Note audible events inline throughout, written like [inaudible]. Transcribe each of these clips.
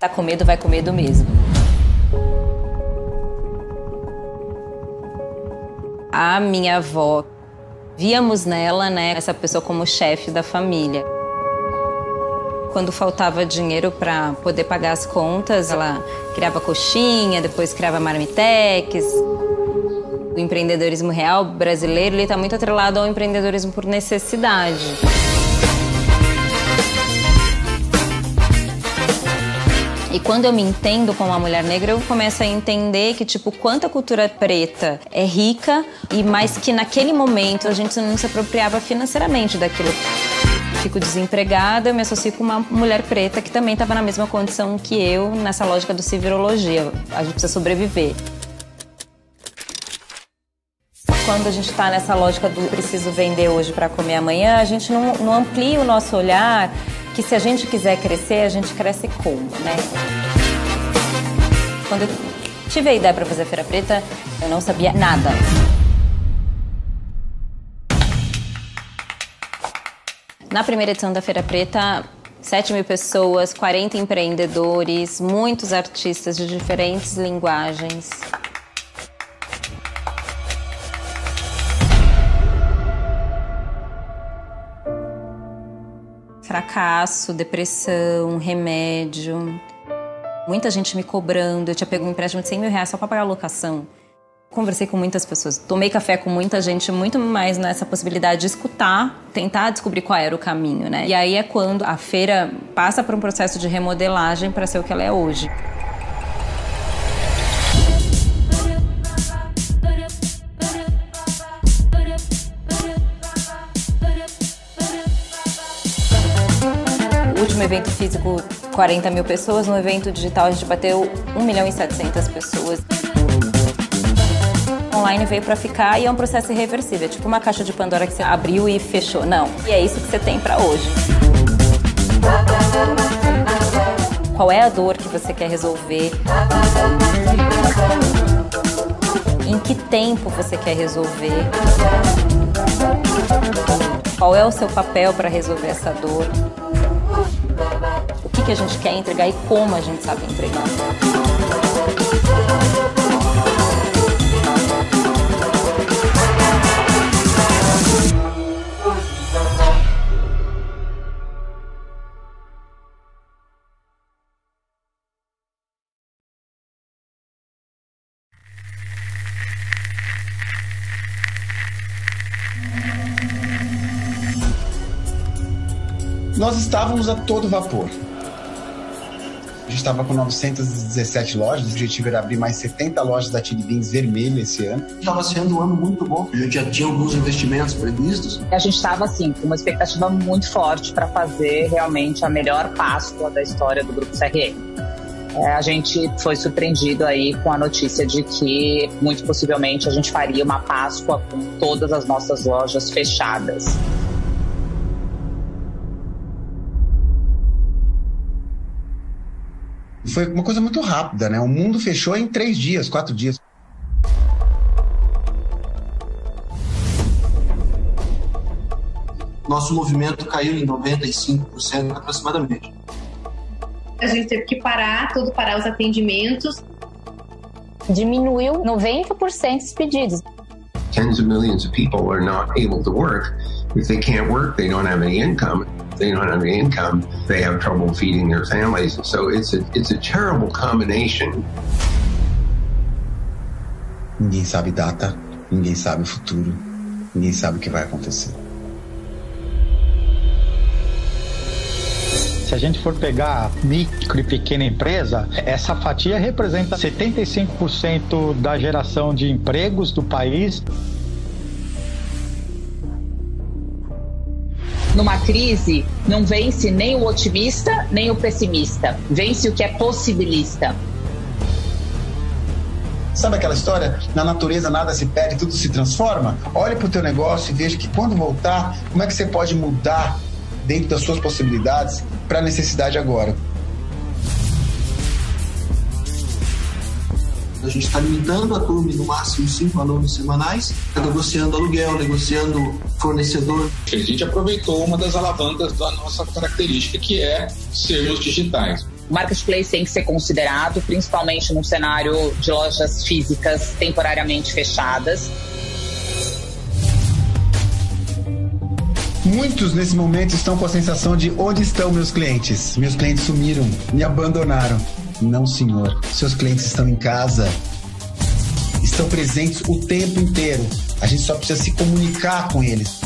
Tá com medo, vai com medo mesmo. A minha avó, víamos nela, né, essa pessoa como chefe da família. Quando faltava dinheiro para poder pagar as contas, ela criava coxinha, depois criava marmitex. O empreendedorismo real brasileiro está muito atrelado ao empreendedorismo por necessidade. E quando eu me entendo como uma mulher negra, eu começo a entender que, tipo, quanto a cultura preta é rica e mais que naquele momento a gente não se apropriava financeiramente daquilo. Fico desempregada, eu me associo com uma mulher preta que também estava na mesma condição que eu nessa lógica do civirologia. A gente precisa sobreviver. Quando a gente está nessa lógica do preciso vender hoje para comer amanhã, a gente não, não amplia o nosso olhar que se a gente quiser crescer, a gente cresce como, né? Quando eu tive a ideia para fazer Feira Preta, eu não sabia nada. Na primeira edição da Feira Preta, 7 mil pessoas, 40 empreendedores, muitos artistas de diferentes linguagens. Fracasso, depressão, remédio. Muita gente me cobrando. Eu tinha pego um empréstimo de 100 mil reais só para pagar a locação. Conversei com muitas pessoas, tomei café com muita gente, muito mais nessa possibilidade de escutar, tentar descobrir qual era o caminho, né? E aí é quando a feira passa por um processo de remodelagem para ser o que ela é hoje. Último evento físico, 40 mil pessoas. No evento digital, a gente bateu 1 milhão e 700 pessoas. Online veio para ficar e é um processo irreversível. É tipo uma caixa de Pandora que você abriu e fechou. Não. E é isso que você tem para hoje. Qual é a dor que você quer resolver? Em que tempo você quer resolver? Qual é o seu papel para resolver essa dor? Que a gente quer entregar e como a gente sabe entregar. Nós estávamos a todo vapor. A gente estava com 917 lojas, o objetivo era abrir mais 70 lojas da Chili Beans vermelha esse ano. Estava sendo um ano muito bom, a gente já tinha alguns investimentos previstos. A gente estava assim, com uma expectativa muito forte para fazer realmente a melhor Páscoa da história do Grupo CRM. É, a gente foi surpreendido aí com a notícia de que, muito possivelmente, a gente faria uma Páscoa com todas as nossas lojas fechadas. Foi uma coisa muito rápida, né? O mundo fechou em três dias, quatro dias. Nosso movimento caiu em 95% aproximadamente. A gente teve que parar, tudo parar os atendimentos. Diminuiu 90% os pedidos. Tens of millions of people are not able to work. If they can't work, they don't have any income they don't have any income, they have trouble feeding their families. So it's a, it's a terrible combination. Ninguém sabe data, ninguém sabe o futuro, ninguém sabe o que vai acontecer. Se a gente for pegar micro e pequena empresa, essa fatia representa 75% da geração de empregos do país numa crise, não vence nem o otimista, nem o pessimista. Vence o que é possibilista. Sabe aquela história? Na natureza nada se perde, tudo se transforma? Olhe para o teu negócio e veja que quando voltar, como é que você pode mudar dentro das suas possibilidades para a necessidade agora. A gente está limitando a turma no máximo cinco alunos semanais, tá negociando aluguel, negociando fornecedor. A gente aproveitou uma das alavancas da nossa característica, que é sermos digitais. O marketplace tem que ser considerado, principalmente num cenário de lojas físicas temporariamente fechadas. Muitos nesse momento estão com a sensação de onde estão meus clientes? Meus clientes sumiram, me abandonaram. Não, senhor. Seus clientes estão em casa. Estão presentes o tempo inteiro. A gente só precisa se comunicar com eles.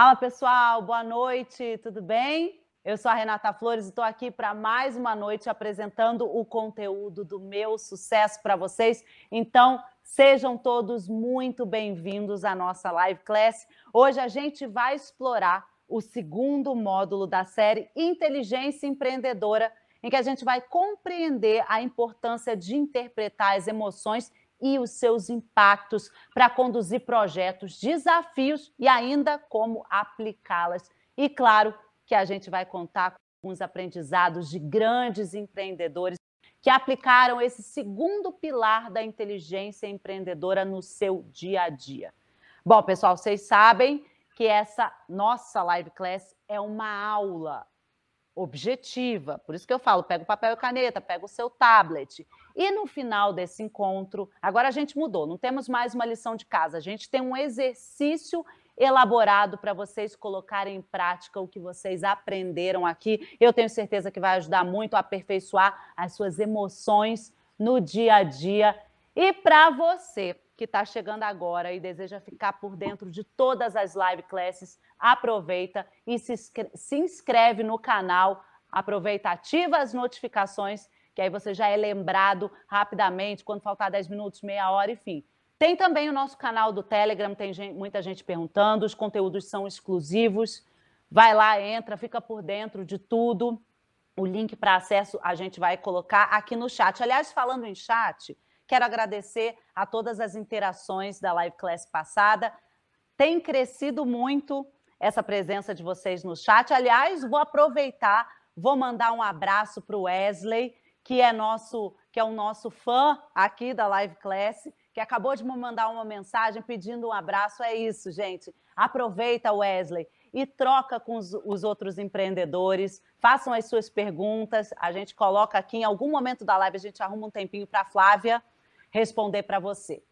Fala pessoal, boa noite, tudo bem? Eu sou a Renata Flores e estou aqui para mais uma noite apresentando o conteúdo do meu sucesso para vocês. Então, sejam todos muito bem-vindos à nossa live class. Hoje a gente vai explorar o segundo módulo da série Inteligência Empreendedora, em que a gente vai compreender a importância de interpretar as emoções e os seus impactos para conduzir projetos, desafios e ainda como aplicá-las. E claro que a gente vai contar com os aprendizados de grandes empreendedores que aplicaram esse segundo pilar da inteligência empreendedora no seu dia a dia. Bom, pessoal, vocês sabem que essa nossa live class é uma aula objetiva. Por isso que eu falo, pega o papel e caneta, pega o seu tablet. E no final desse encontro, agora a gente mudou, não temos mais uma lição de casa, a gente tem um exercício elaborado para vocês colocarem em prática o que vocês aprenderam aqui. Eu tenho certeza que vai ajudar muito a aperfeiçoar as suas emoções no dia a dia. E para você que está chegando agora e deseja ficar por dentro de todas as live classes, aproveita e se, se inscreve no canal, aproveita, ativa as notificações, que aí você já é lembrado rapidamente, quando faltar 10 minutos, meia hora, enfim. Tem também o nosso canal do Telegram, tem gente, muita gente perguntando, os conteúdos são exclusivos. Vai lá, entra, fica por dentro de tudo. O link para acesso a gente vai colocar aqui no chat. Aliás, falando em chat, Quero agradecer a todas as interações da live class passada. Tem crescido muito essa presença de vocês no chat. Aliás, vou aproveitar, vou mandar um abraço para o Wesley, que é nosso, que é o nosso fã aqui da live class, que acabou de me mandar uma mensagem pedindo um abraço. É isso, gente. Aproveita, Wesley, e troca com os, os, outros empreendedores. Façam as suas perguntas. A gente coloca aqui em algum momento da live, a gente arruma um tempinho para a Flávia responder para você.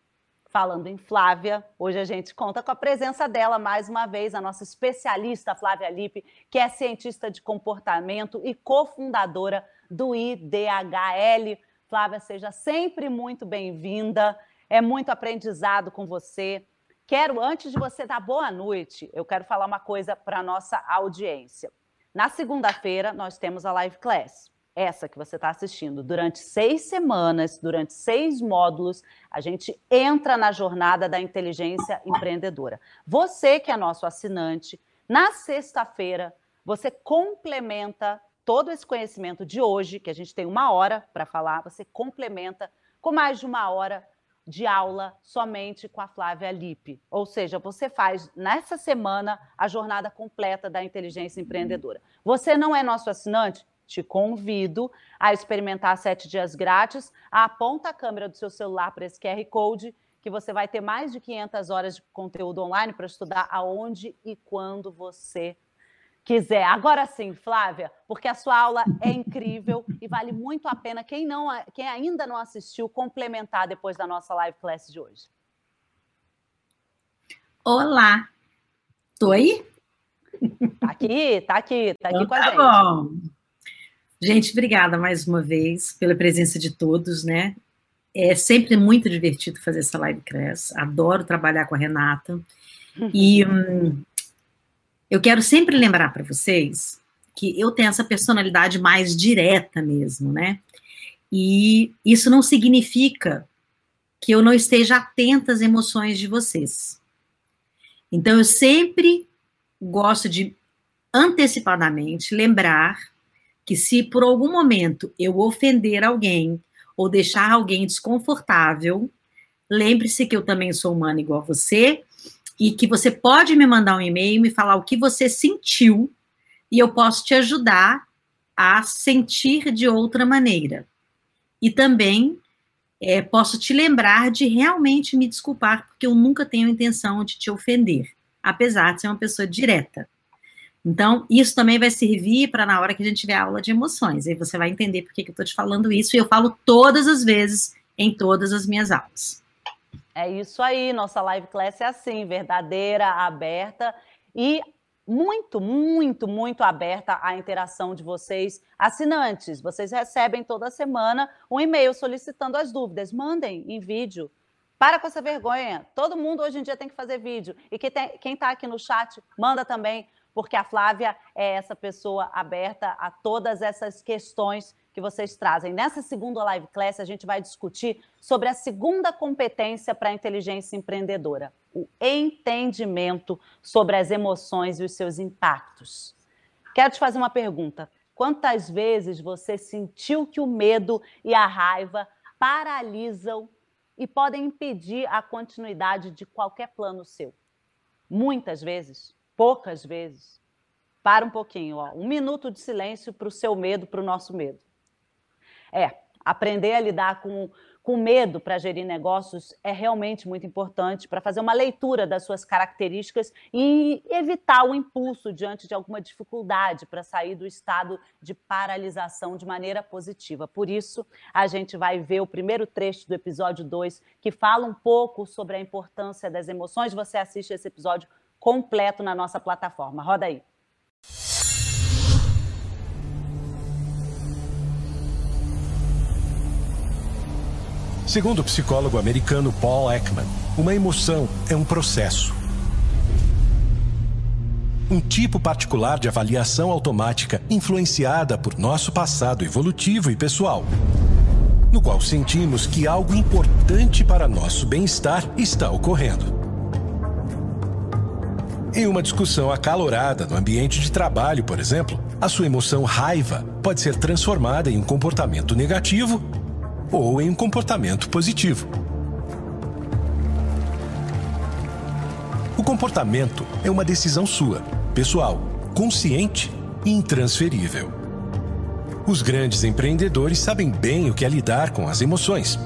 Falando em Flávia, hoje a gente conta com a presença dela mais uma vez, a nossa especialista Flávia Lippe, que é cientista de comportamento e cofundadora do IDHL. Flávia, seja sempre muito bem-vinda. É muito aprendizado com você. Quero, antes de você dar boa noite, eu quero falar uma coisa para a nossa audiência. Na segunda-feira, nós temos a live class essa que você está assistindo, durante seis semanas, durante seis módulos, a gente entra na jornada da inteligência empreendedora. Você que é nosso assinante, na sexta-feira, você complementa todo esse conhecimento de hoje, que a gente tem uma hora para falar, você complementa com mais de uma hora de aula somente com a Flávia Lippe. Ou seja, você faz nessa semana a jornada completa da inteligência empreendedora. Você não é nosso assinante? Te convido a experimentar sete dias grátis. Aponta a câmera do seu celular para esse QR Code, que você vai ter mais de 500 horas de conteúdo online para estudar aonde e quando você quiser. Agora sim, Flávia, porque a sua aula é incrível [laughs] e vale muito a pena quem não, quem ainda não assistiu complementar depois da nossa live class de hoje. Olá, tô aí? Tá aqui, tá aqui, tá aqui então, com a tá gente. Bom. Gente, obrigada mais uma vez pela presença de todos, né? É sempre muito divertido fazer essa live class. Adoro trabalhar com a Renata. E hum, eu quero sempre lembrar para vocês que eu tenho essa personalidade mais direta mesmo, né? E isso não significa que eu não esteja atenta às emoções de vocês. Então, eu sempre gosto de antecipadamente lembrar que se por algum momento eu ofender alguém ou deixar alguém desconfortável, lembre-se que eu também sou humana igual a você e que você pode me mandar um e-mail e me falar o que você sentiu e eu posso te ajudar a sentir de outra maneira. E também é, posso te lembrar de realmente me desculpar, porque eu nunca tenho intenção de te ofender, apesar de ser uma pessoa direta. Então, isso também vai servir para na hora que a gente tiver aula de emoções. Aí você vai entender por que, eu estou te falando isso, e eu falo todas as vezes em todas as minhas aulas. É isso aí, nossa live class é assim, verdadeira, aberta e muito, muito, muito aberta à interação de vocês, assinantes. Vocês recebem toda semana um e-mail solicitando as dúvidas. Mandem em vídeo. Para com essa vergonha. Todo mundo hoje em dia tem que fazer vídeo. E quem está aqui no chat, manda também, porque a Flávia é essa pessoa aberta a todas essas questões que vocês trazem. Nessa segunda live class, a gente vai discutir sobre a segunda competência para a inteligência empreendedora, o entendimento sobre as emoções e os seus impactos. Quero te fazer uma pergunta. Quantas vezes você sentiu que o medo e a raiva paralisam e podem impedir a continuidade de qualquer plano seu? Muitas vezes? Poucas vezes? Para um pouquinho, ó. um minuto de silêncio para o seu medo, para o nosso medo. É, aprender a lidar com, com medo para gerir negócios é realmente muito importante para fazer uma leitura das suas características e evitar o impulso diante de alguma dificuldade para sair do estado de paralisação de maneira positiva. Por isso, a gente vai ver o primeiro trecho do episódio 2, que fala um pouco sobre a importância das emoções. Você assiste esse episódio completo na nossa plataforma. Roda aí. Segundo o psicólogo americano Paul Ekman, uma emoção é um processo. Um tipo particular de avaliação automática influenciada por nosso passado evolutivo e pessoal, no qual sentimos que algo importante para nosso bem-estar está ocorrendo. Em uma discussão acalorada no ambiente de trabalho, por exemplo, a sua emoção raiva pode ser transformada em um comportamento negativo ou em um comportamento positivo. O comportamento é uma decisão sua, pessoal, consciente e intransferível. Os grandes empreendedores sabem bem o que é lidar com as emoções.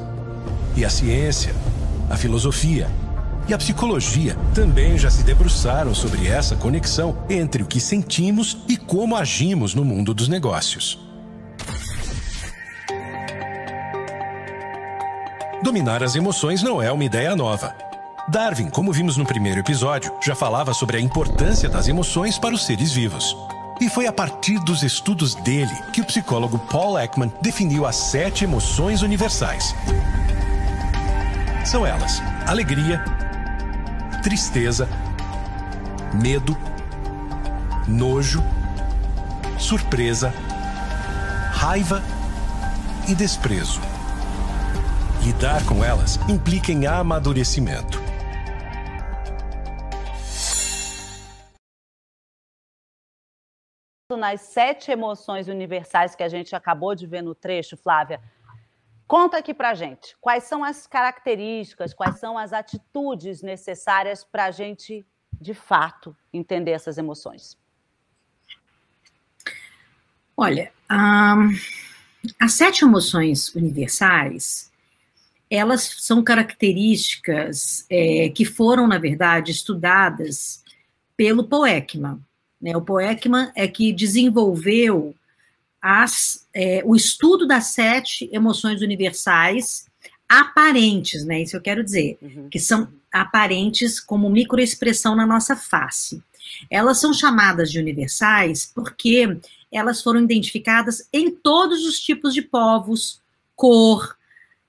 E a ciência, a filosofia e a psicologia também já se debruçaram sobre essa conexão entre o que sentimos e como agimos no mundo dos negócios. Dominar as emoções não é uma ideia nova. Darwin, como vimos no primeiro episódio, já falava sobre a importância das emoções para os seres vivos. E foi a partir dos estudos dele que o psicólogo Paul Ekman definiu as sete emoções universais. São elas: alegria, tristeza, medo, nojo, surpresa, raiva e desprezo. Lidar com elas implica em amadurecimento. Nas sete emoções universais que a gente acabou de ver no trecho, Flávia, conta aqui pra gente quais são as características, quais são as atitudes necessárias para a gente, de fato, entender essas emoções. Olha, um, as sete emoções universais elas são características é, que foram, na verdade, estudadas pelo Poekman. Né? O Poekman é que desenvolveu as, é, o estudo das sete emoções universais aparentes, né? Isso eu quero dizer, uhum. que são aparentes como microexpressão na nossa face. Elas são chamadas de universais porque elas foram identificadas em todos os tipos de povos, cor,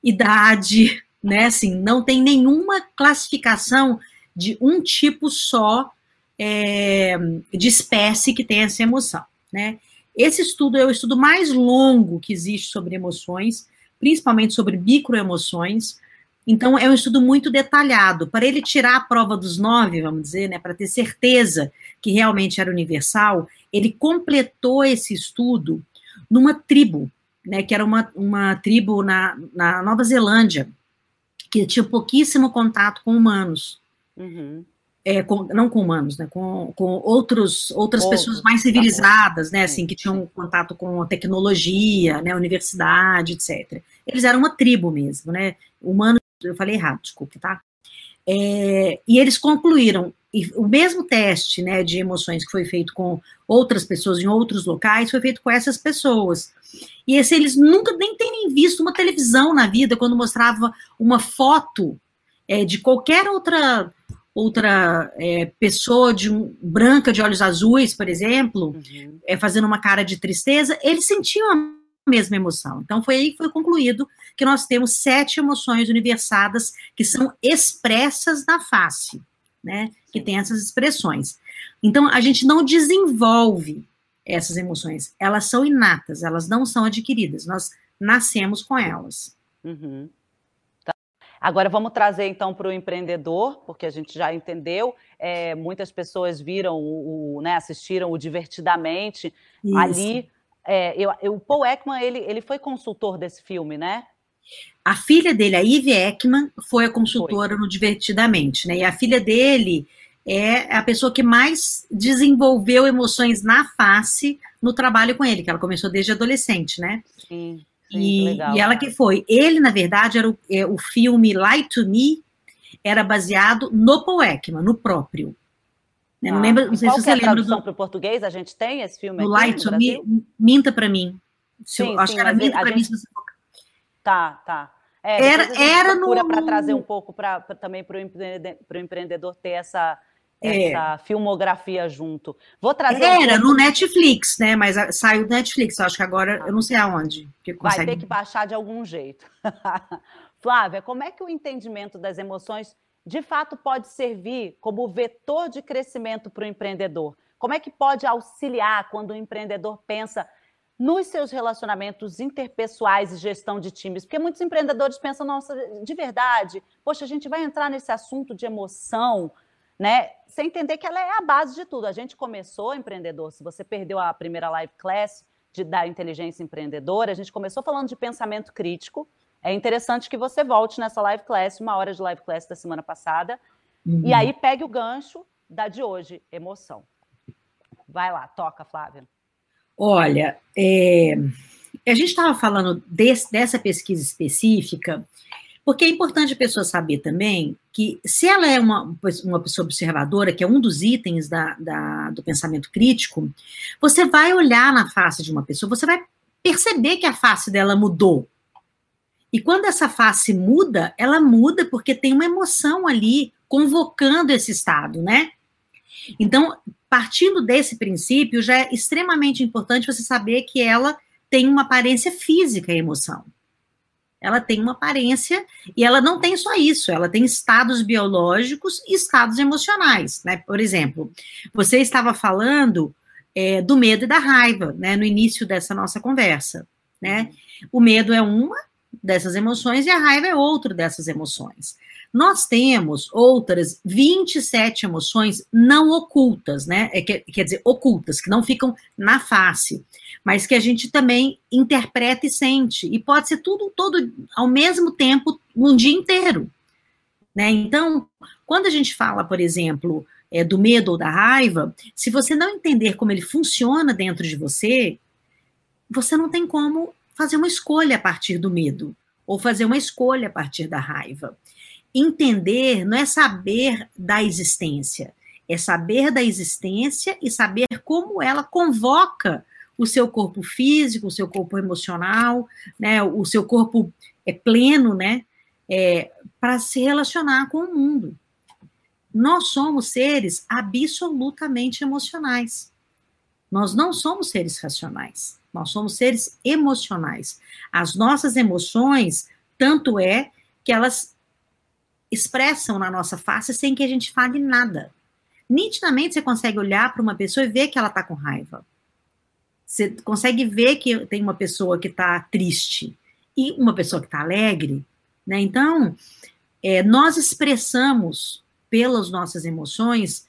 idade, né? Assim, não tem nenhuma classificação de um tipo só é, de espécie que tem essa emoção, né? Esse estudo é o estudo mais longo que existe sobre emoções, principalmente sobre microemoções. Então, é um estudo muito detalhado. Para ele tirar a prova dos nove, vamos dizer, né, para ter certeza que realmente era universal, ele completou esse estudo numa tribo, né, que era uma, uma tribo na, na Nova Zelândia, que tinha pouquíssimo contato com humanos. Uhum. É, com, não com humanos, né, com, com outros, outras Outro, pessoas mais civilizadas, tá né, assim, que tinham contato com tecnologia, né, universidade, etc. Eles eram uma tribo mesmo, né, humanos, eu falei errado, desculpa, tá? É, e eles concluíram, e o mesmo teste, né, de emoções que foi feito com outras pessoas em outros locais, foi feito com essas pessoas. E esse, eles nunca nem terem visto uma televisão na vida, quando mostrava uma foto é, de qualquer outra outra é, pessoa de um, branca de olhos azuis, por exemplo, uhum. é, fazendo uma cara de tristeza, eles sentiam a mesma emoção. Então foi aí que foi concluído que nós temos sete emoções universadas que são expressas na face, né? Que tem essas expressões. Então a gente não desenvolve essas emoções, elas são inatas, elas não são adquiridas. Nós nascemos com elas. Uhum. Agora vamos trazer então para o empreendedor, porque a gente já entendeu. É, muitas pessoas viram o, o né, assistiram o divertidamente Isso. ali. É, eu, eu, o Paul Ekman ele, ele foi consultor desse filme, né? A filha dele, a Ivy Ekman, foi a consultora foi. no Divertidamente, né? E a filha dele é a pessoa que mais desenvolveu emoções na face no trabalho com ele, que ela começou desde adolescente, né? Sim e, legal, e ela que foi. Ele, na verdade, era o, é, o filme Lie to Me, era baseado no Paul Ekman, no próprio. Né? Não ah, lembro, não sei se você é lembra. tradução para o português? A gente tem esse filme no Lie to Me, minta para mim. Se sim, eu, acho sim, que era minta para mim. Se você... Tá, tá. É, era era no. para trazer um pouco pra, pra também para o empreendedor ter essa é. essa filmografia junto. Vou trazer. Era no Netflix, né? Mas saiu do Netflix, acho que agora eu não sei aonde. Que Vai ter que baixar de algum jeito. [laughs] Flávia, como é que o entendimento das emoções de fato pode servir como vetor de crescimento para o empreendedor? Como é que pode auxiliar quando o empreendedor pensa nos seus relacionamentos interpessoais e gestão de times? Porque muitos empreendedores pensam, nossa, de verdade, poxa, a gente vai entrar nesse assunto de emoção, né? Sem entender que ela é a base de tudo. A gente começou, empreendedor, se você perdeu a primeira live class de, da inteligência empreendedora, a gente começou falando de pensamento crítico. É interessante que você volte nessa live class, uma hora de live class da semana passada, uhum. e aí pegue o gancho da de hoje, emoção. Vai lá, toca, Flávia. Olha, é, a gente estava falando desse, dessa pesquisa específica porque é importante a pessoa saber também que, se ela é uma, uma pessoa observadora, que é um dos itens da, da, do pensamento crítico, você vai olhar na face de uma pessoa, você vai perceber que a face dela mudou. E quando essa face muda, ela muda porque tem uma emoção ali convocando esse estado, né? Então, partindo desse princípio, já é extremamente importante você saber que ela tem uma aparência física, a emoção ela tem uma aparência e ela não tem só isso, ela tem estados biológicos e estados emocionais, né? Por exemplo, você estava falando é, do medo e da raiva, né? No início dessa nossa conversa, né? O medo é uma dessas emoções e a raiva é outra dessas emoções. Nós temos outras 27 emoções não ocultas, né? É, quer, quer dizer, ocultas, que não ficam na face, mas que a gente também interpreta e sente. E pode ser tudo todo ao mesmo tempo, um dia inteiro. Né? Então, quando a gente fala, por exemplo, é, do medo ou da raiva, se você não entender como ele funciona dentro de você, você não tem como fazer uma escolha a partir do medo ou fazer uma escolha a partir da raiva entender não é saber da existência, é saber da existência e saber como ela convoca o seu corpo físico, o seu corpo emocional, né, o seu corpo é pleno, né, é, para se relacionar com o mundo. Nós somos seres absolutamente emocionais. Nós não somos seres racionais. Nós somos seres emocionais. As nossas emoções, tanto é que elas expressam na nossa face sem que a gente fale nada. Nitidamente você consegue olhar para uma pessoa e ver que ela está com raiva. Você consegue ver que tem uma pessoa que está triste. e uma pessoa que está alegre, né? Então, é, nós expressamos pelas nossas emoções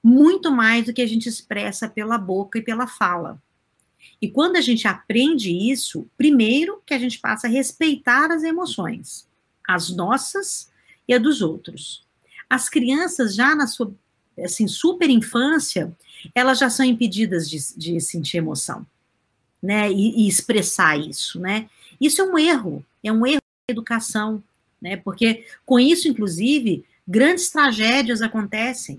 muito mais do que a gente expressa pela boca e pela fala. E quando a gente aprende isso, primeiro que a gente passa a respeitar as emoções, as nossas e a dos outros. As crianças já na sua assim, super infância, elas já são impedidas de, de sentir emoção, né? E, e, expressar isso, né? Isso é um erro, é um erro da educação, né? Porque com isso, inclusive, grandes tragédias acontecem.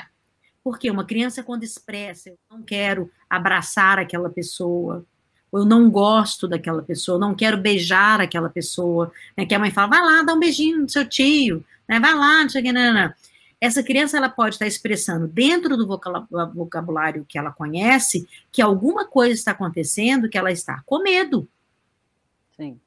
Porque uma criança, quando expressa, eu não quero abraçar aquela pessoa, ou eu não gosto daquela pessoa, não quero beijar aquela pessoa, né? Que a mãe fala, vai lá, dá um beijinho no seu tio, né? Vai lá, não sei o que, não, não essa criança ela pode estar expressando dentro do vocabulário que ela conhece que alguma coisa está acontecendo, que ela está com medo. Sim.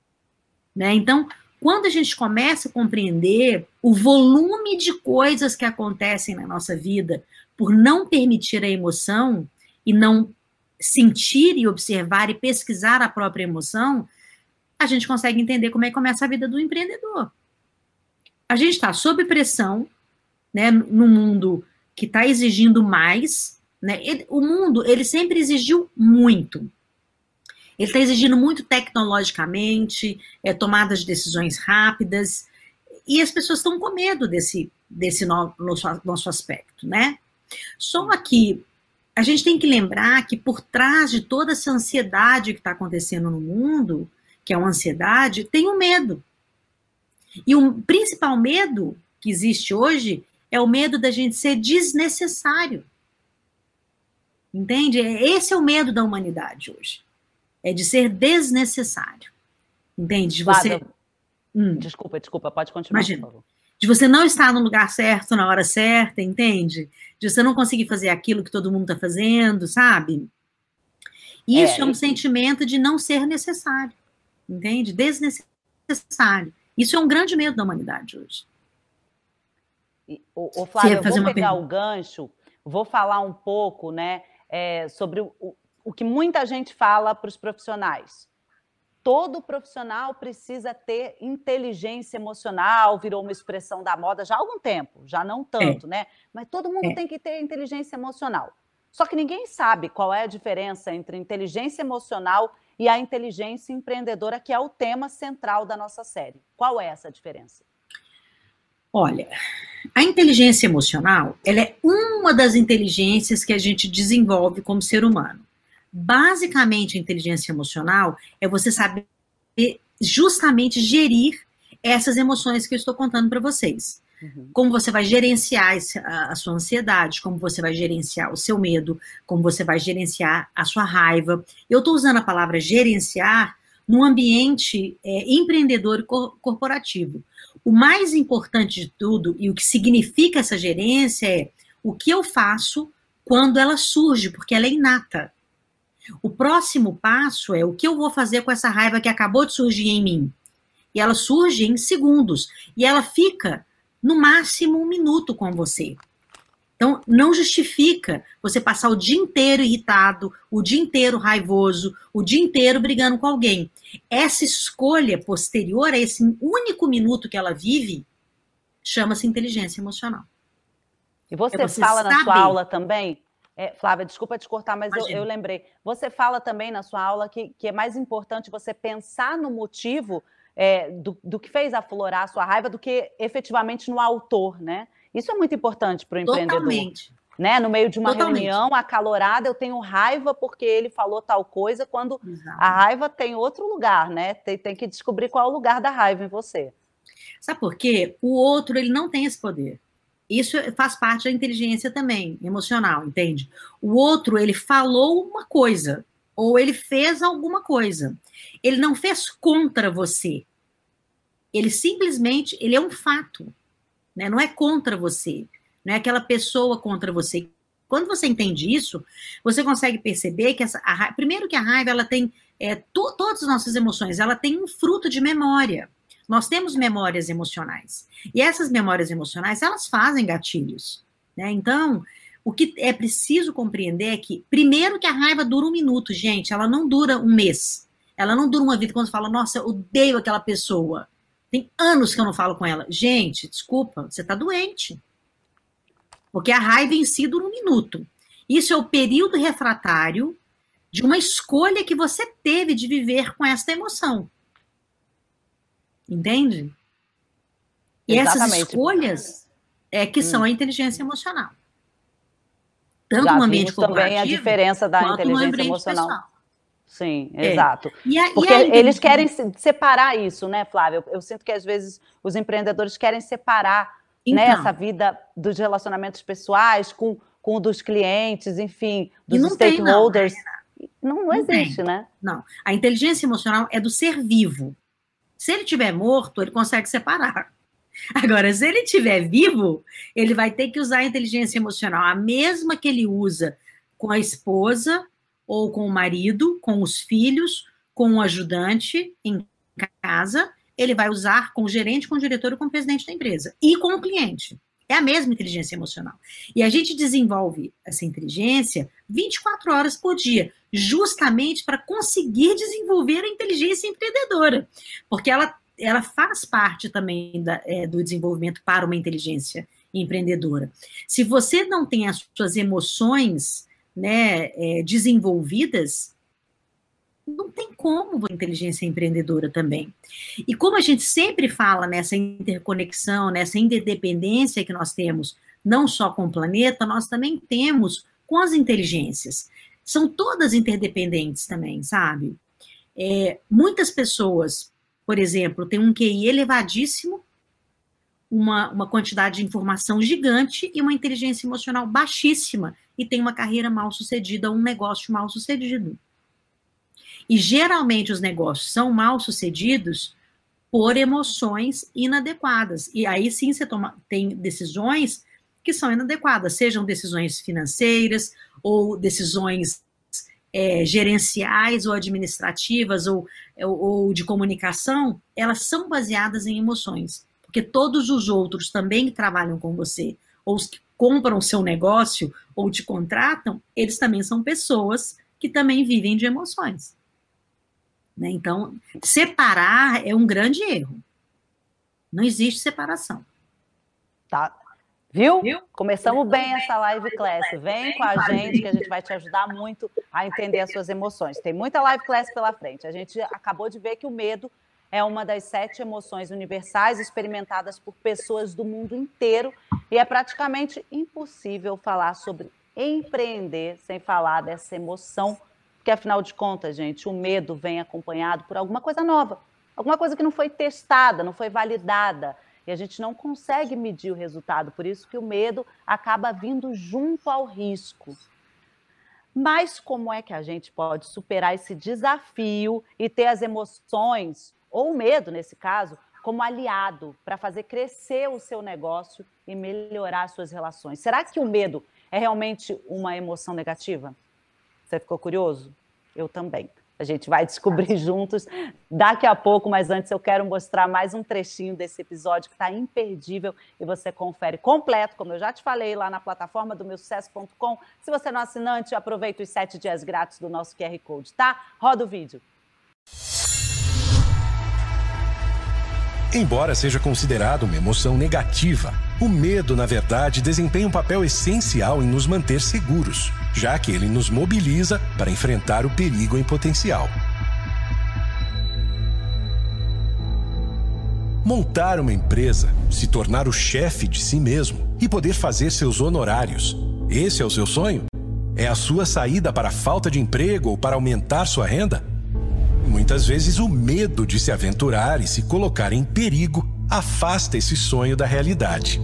Né? Então, quando a gente começa a compreender o volume de coisas que acontecem na nossa vida por não permitir a emoção e não sentir e observar e pesquisar a própria emoção, a gente consegue entender como é que começa a vida do empreendedor. A gente está sob pressão, né, no mundo que está exigindo mais, né, ele, o mundo ele sempre exigiu muito. Ele está exigindo muito tecnologicamente, é, tomadas de decisões rápidas, e as pessoas estão com medo desse, desse no, nosso, nosso aspecto, né? Só que a gente tem que lembrar que por trás de toda essa ansiedade que está acontecendo no mundo, que é uma ansiedade, tem o um medo. E o principal medo que existe hoje é o medo da gente ser desnecessário. Entende? Esse é o medo da humanidade hoje. É de ser desnecessário. Entende? De você. Hum. Desculpa, desculpa, pode continuar, Imagina. por favor. De você não estar no lugar certo, na hora certa, entende? De você não conseguir fazer aquilo que todo mundo está fazendo, sabe? Isso é, é um sentimento de não ser necessário. Entende? Desnecessário. Isso é um grande medo da humanidade hoje. O, o Flávio, eu vou pegar o gancho, vou falar um pouco né, é, sobre o, o, o que muita gente fala para os profissionais. Todo profissional precisa ter inteligência emocional, virou uma expressão da moda já há algum tempo, já não tanto, é. né? Mas todo mundo é. tem que ter inteligência emocional. Só que ninguém sabe qual é a diferença entre inteligência emocional e a inteligência empreendedora, que é o tema central da nossa série. Qual é essa diferença? Olha, a inteligência emocional, ela é uma das inteligências que a gente desenvolve como ser humano. Basicamente, a inteligência emocional é você saber justamente gerir essas emoções que eu estou contando para vocês. Uhum. Como você vai gerenciar a sua ansiedade, como você vai gerenciar o seu medo, como você vai gerenciar a sua raiva. Eu estou usando a palavra gerenciar num ambiente é, empreendedor corporativo. O mais importante de tudo e o que significa essa gerência é o que eu faço quando ela surge, porque ela é inata. O próximo passo é o que eu vou fazer com essa raiva que acabou de surgir em mim. E ela surge em segundos. E ela fica no máximo um minuto com você. Então, não justifica você passar o dia inteiro irritado, o dia inteiro raivoso, o dia inteiro brigando com alguém. Essa escolha posterior a esse único minuto que ela vive chama-se inteligência emocional. E você, é você fala saber. na sua aula também, é, Flávia, desculpa te cortar, mas eu, eu, lembrei. Você fala também na sua aula que, que é mais importante você pensar no motivo é, do, do que fez aflorar a sua raiva do que efetivamente no autor, né? Isso é muito importante para o empreendedor. Totalmente. Né? No meio de uma Totalmente. reunião acalorada, eu tenho raiva porque ele falou tal coisa, quando Exato. a raiva tem outro lugar, né? Tem, tem que descobrir qual é o lugar da raiva em você. Sabe por quê? O outro, ele não tem esse poder. Isso faz parte da inteligência também, emocional, entende? O outro, ele falou uma coisa, ou ele fez alguma coisa. Ele não fez contra você. Ele simplesmente, ele é um fato né? Não é contra você, não é aquela pessoa contra você. Quando você entende isso, você consegue perceber que essa, a, primeiro que a raiva ela tem é, to, todas as nossas emoções, ela tem um fruto de memória. Nós temos memórias emocionais e essas memórias emocionais elas fazem gatilhos, né? Então o que é preciso compreender é que primeiro que a raiva dura um minuto, gente, ela não dura um mês, Ela não dura uma vida quando fala, nossa, eu odeio aquela pessoa. Tem anos que eu não falo com ela. Gente, desculpa, você está doente. Porque a raiva em si dura um minuto. Isso é o período refratário de uma escolha que você teve de viver com essa emoção. Entende? E Exatamente. essas escolhas é que hum. são a inteligência emocional. Tanto Já no ambiente também a diferença da inteligência emocional. Pessoal. Sim, é. exato. A, Porque eles querem separar isso, né, Flávia? Eu, eu, sinto que às vezes os empreendedores querem separar né, então, né, essa vida dos relacionamentos pessoais com, com o dos clientes, enfim, dos stakeholders. Não, não, não, existe, tem. né? Não. A inteligência emocional é do ser vivo. Se ele estiver morto, ele consegue separar. [laughs] Agora, se ele estiver vivo, ele vai ter que usar a inteligência emocional, a mesma que ele usa com a esposa, ou com o marido, com os filhos, com o ajudante em casa, ele vai usar com o gerente, com o diretor e com o presidente da empresa. E com o cliente. É a mesma inteligência emocional. E a gente desenvolve essa inteligência 24 horas por dia, justamente para conseguir desenvolver a inteligência empreendedora. Porque ela, ela faz parte também da, é, do desenvolvimento para uma inteligência empreendedora. Se você não tem as suas emoções né, é, desenvolvidas, não tem como a inteligência empreendedora também. E como a gente sempre fala nessa interconexão, nessa interdependência que nós temos, não só com o planeta, nós também temos com as inteligências. São todas interdependentes também, sabe? É, muitas pessoas, por exemplo, têm um QI elevadíssimo, uma, uma quantidade de informação gigante e uma inteligência emocional baixíssima, e tem uma carreira mal sucedida, um negócio mal sucedido. E geralmente os negócios são mal sucedidos por emoções inadequadas. E aí sim você toma, tem decisões que são inadequadas, sejam decisões financeiras ou decisões é, gerenciais ou administrativas ou, ou, de comunicação, elas são baseadas em emoções. Porque todos os outros também trabalham com você, ou os que compram o seu negócio ou te contratam, eles também são pessoas que também vivem de emoções. Né? Então, separar é um grande erro. Não existe separação. Tá. Viu? Viu? Começamos bem essa live class. Vem com a gente que a gente vai te ajudar muito a entender as suas emoções. Tem muita live class pela frente. A gente acabou de ver que o medo é uma das sete emoções universais experimentadas por pessoas do mundo inteiro e é praticamente impossível falar sobre empreender sem falar dessa emoção, porque afinal de contas, gente, o medo vem acompanhado por alguma coisa nova, alguma coisa que não foi testada, não foi validada. E a gente não consegue medir o resultado, por isso que o medo acaba vindo junto ao risco. Mas como é que a gente pode superar esse desafio e ter as emoções ou o medo, nesse caso, como aliado para fazer crescer o seu negócio e melhorar suas relações. Será que o medo é realmente uma emoção negativa? Você ficou curioso? Eu também. A gente vai descobrir [laughs] juntos daqui a pouco, mas antes eu quero mostrar mais um trechinho desse episódio que está imperdível e você confere completo, como eu já te falei lá na plataforma do meu sucesso.com. Se você não é assinante, aproveita os sete dias grátis do nosso QR Code, tá? Roda o vídeo. Embora seja considerado uma emoção negativa, o medo, na verdade, desempenha um papel essencial em nos manter seguros, já que ele nos mobiliza para enfrentar o perigo em potencial. Montar uma empresa, se tornar o chefe de si mesmo e poder fazer seus honorários. Esse é o seu sonho? É a sua saída para a falta de emprego ou para aumentar sua renda? Muitas vezes o medo de se aventurar e se colocar em perigo afasta esse sonho da realidade.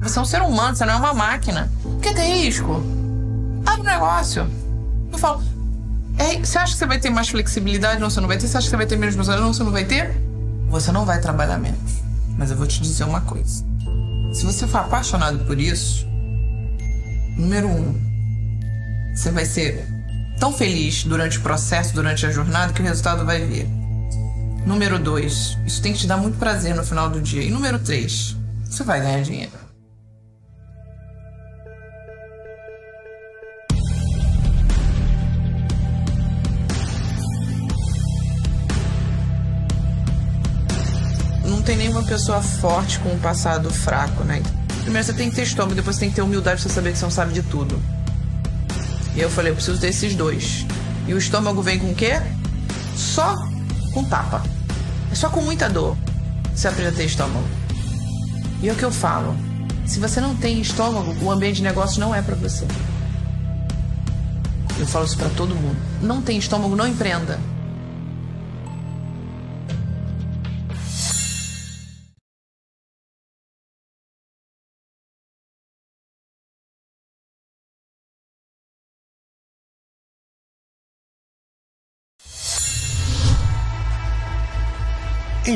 Você é um ser humano, você não é uma máquina. Por que tem risco? Abre um negócio. Eu falo, é, você acha que você vai ter mais flexibilidade? Não, você não vai ter. Você acha que você vai ter menos responsabilidade? Não, você não vai ter. Você não vai trabalhar menos. Mas eu vou te dizer uma coisa. Se você for apaixonado por isso, número um, você vai ser tão feliz durante o processo, durante a jornada, que o resultado vai vir. Número 2, isso tem que te dar muito prazer no final do dia. E número 3, você vai ganhar dinheiro. Não tem nenhuma pessoa forte com um passado fraco, né? Primeiro você tem que ter estômago, depois você tem que ter humildade pra saber que você não sabe de tudo. E eu falei, eu preciso desses dois. E o estômago vem com o quê? Só com tapa. É só com muita dor. Você aprende a ter estômago. E é o que eu falo. Se você não tem estômago, o ambiente de negócio não é para você. Eu falo isso para todo mundo. Não tem estômago, não empreenda.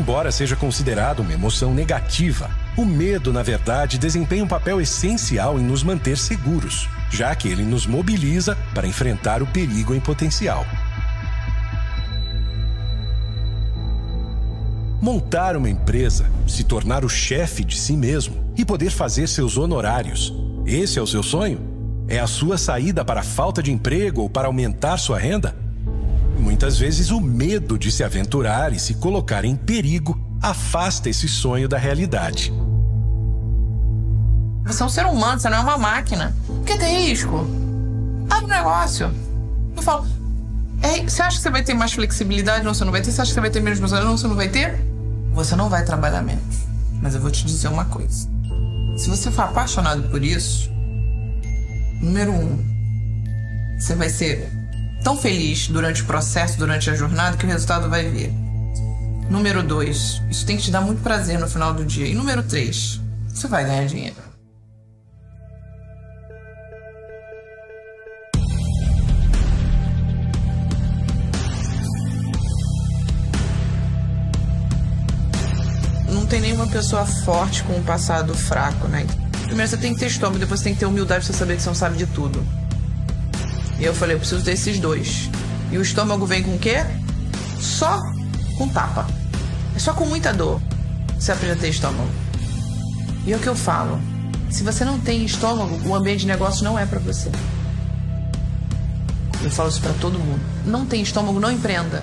Embora seja considerado uma emoção negativa, o medo, na verdade, desempenha um papel essencial em nos manter seguros, já que ele nos mobiliza para enfrentar o perigo em potencial. Montar uma empresa, se tornar o chefe de si mesmo e poder fazer seus honorários. Esse é o seu sonho? É a sua saída para a falta de emprego ou para aumentar sua renda? Muitas vezes o medo de se aventurar e se colocar em perigo afasta esse sonho da realidade. Você é um ser humano, você não é uma máquina. Por que tem risco? Abre um negócio. Eu falo, Ei, você acha que você vai ter mais flexibilidade? Não, você não vai ter. Você acha que você vai ter menos funcionários? Não, você não vai ter. Você não vai trabalhar menos. Mas eu vou te dizer uma coisa. Se você for apaixonado por isso, número um, você vai ser tão feliz durante o processo, durante a jornada, que o resultado vai vir. Número dois, isso tem que te dar muito prazer no final do dia. E número três, você vai ganhar dinheiro. Não tem nenhuma pessoa forte com um passado fraco, né? Primeiro você tem que ter estômago, depois você tem que ter humildade pra saber que você não sabe de tudo. E eu falei, eu preciso desses dois. E o estômago vem com o quê? Só com tapa. É só com muita dor você aprende a ter estômago. E é o que eu falo. Se você não tem estômago, o ambiente de negócio não é para você. Eu falo isso para todo mundo. Não tem estômago, não empreenda.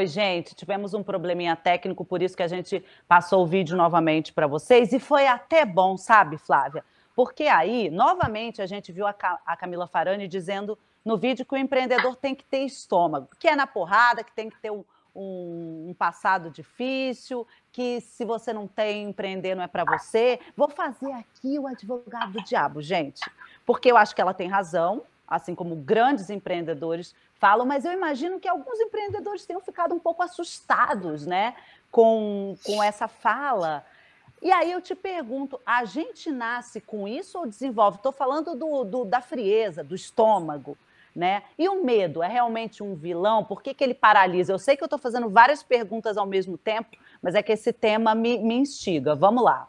Oi, gente, tivemos um probleminha técnico, por isso que a gente passou o vídeo novamente para vocês. E foi até bom, sabe, Flávia? Porque aí, novamente, a gente viu a, Camila Farani dizendo no vídeo que o empreendedor tem que ter estômago, que é na porrada, que tem que ter um, um, um passado difícil, que se você não tem, empreender não é para você. Vou fazer aqui o advogado do diabo, gente, porque eu acho que ela tem razão, assim como grandes empreendedores falam, mas eu imagino que alguns empreendedores tenham ficado um pouco assustados, né, com, com essa fala. E aí eu te pergunto, a gente nasce com isso ou desenvolve? Estou falando do, do, da frieza, do estômago, né? E o medo é realmente um vilão? Por que, que ele paralisa? Eu sei que eu estou fazendo várias perguntas ao mesmo tempo, mas é que esse tema me, me instiga. Vamos lá.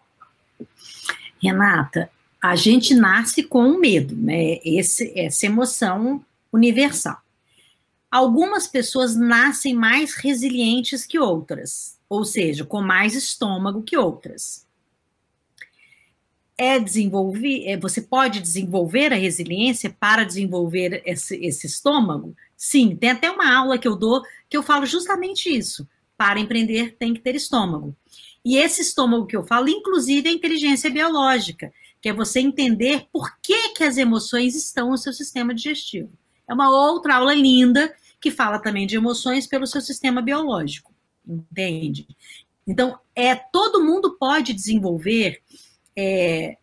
Renata, a gente nasce com o medo, né? Esse, essa emoção universal. Algumas pessoas nascem mais resilientes que outras, ou seja, com mais estômago que outras. É desenvolver, é, você pode desenvolver a resiliência para desenvolver esse, esse estômago? Sim, tem até uma aula que eu dou que eu falo justamente isso. Para empreender tem que ter estômago. E esse estômago que eu falo, inclusive, é inteligência biológica, que é você entender por que, que as emoções estão no seu sistema digestivo. É uma outra aula linda que fala também de emoções pelo seu sistema biológico, entende? Então, é todo mundo pode desenvolver é,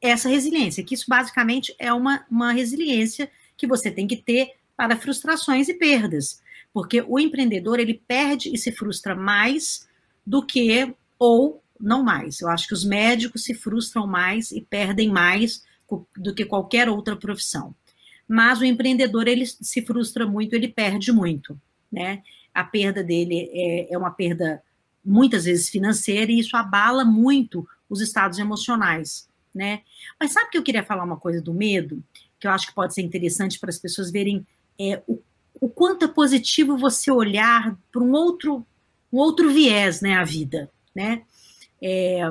essa resiliência, que isso basicamente é uma, uma resiliência que você tem que ter para frustrações e perdas, porque o empreendedor ele perde e se frustra mais do que ou não mais. Eu acho que os médicos se frustram mais e perdem mais do que qualquer outra profissão mas o empreendedor ele se frustra muito, ele perde muito, né? A perda dele é, é uma perda muitas vezes financeira e isso abala muito os estados emocionais, né? Mas sabe que eu queria falar uma coisa do medo, que eu acho que pode ser interessante para as pessoas verem é, o, o quanto é positivo você olhar para um outro, um outro viés, né, a vida, né? É,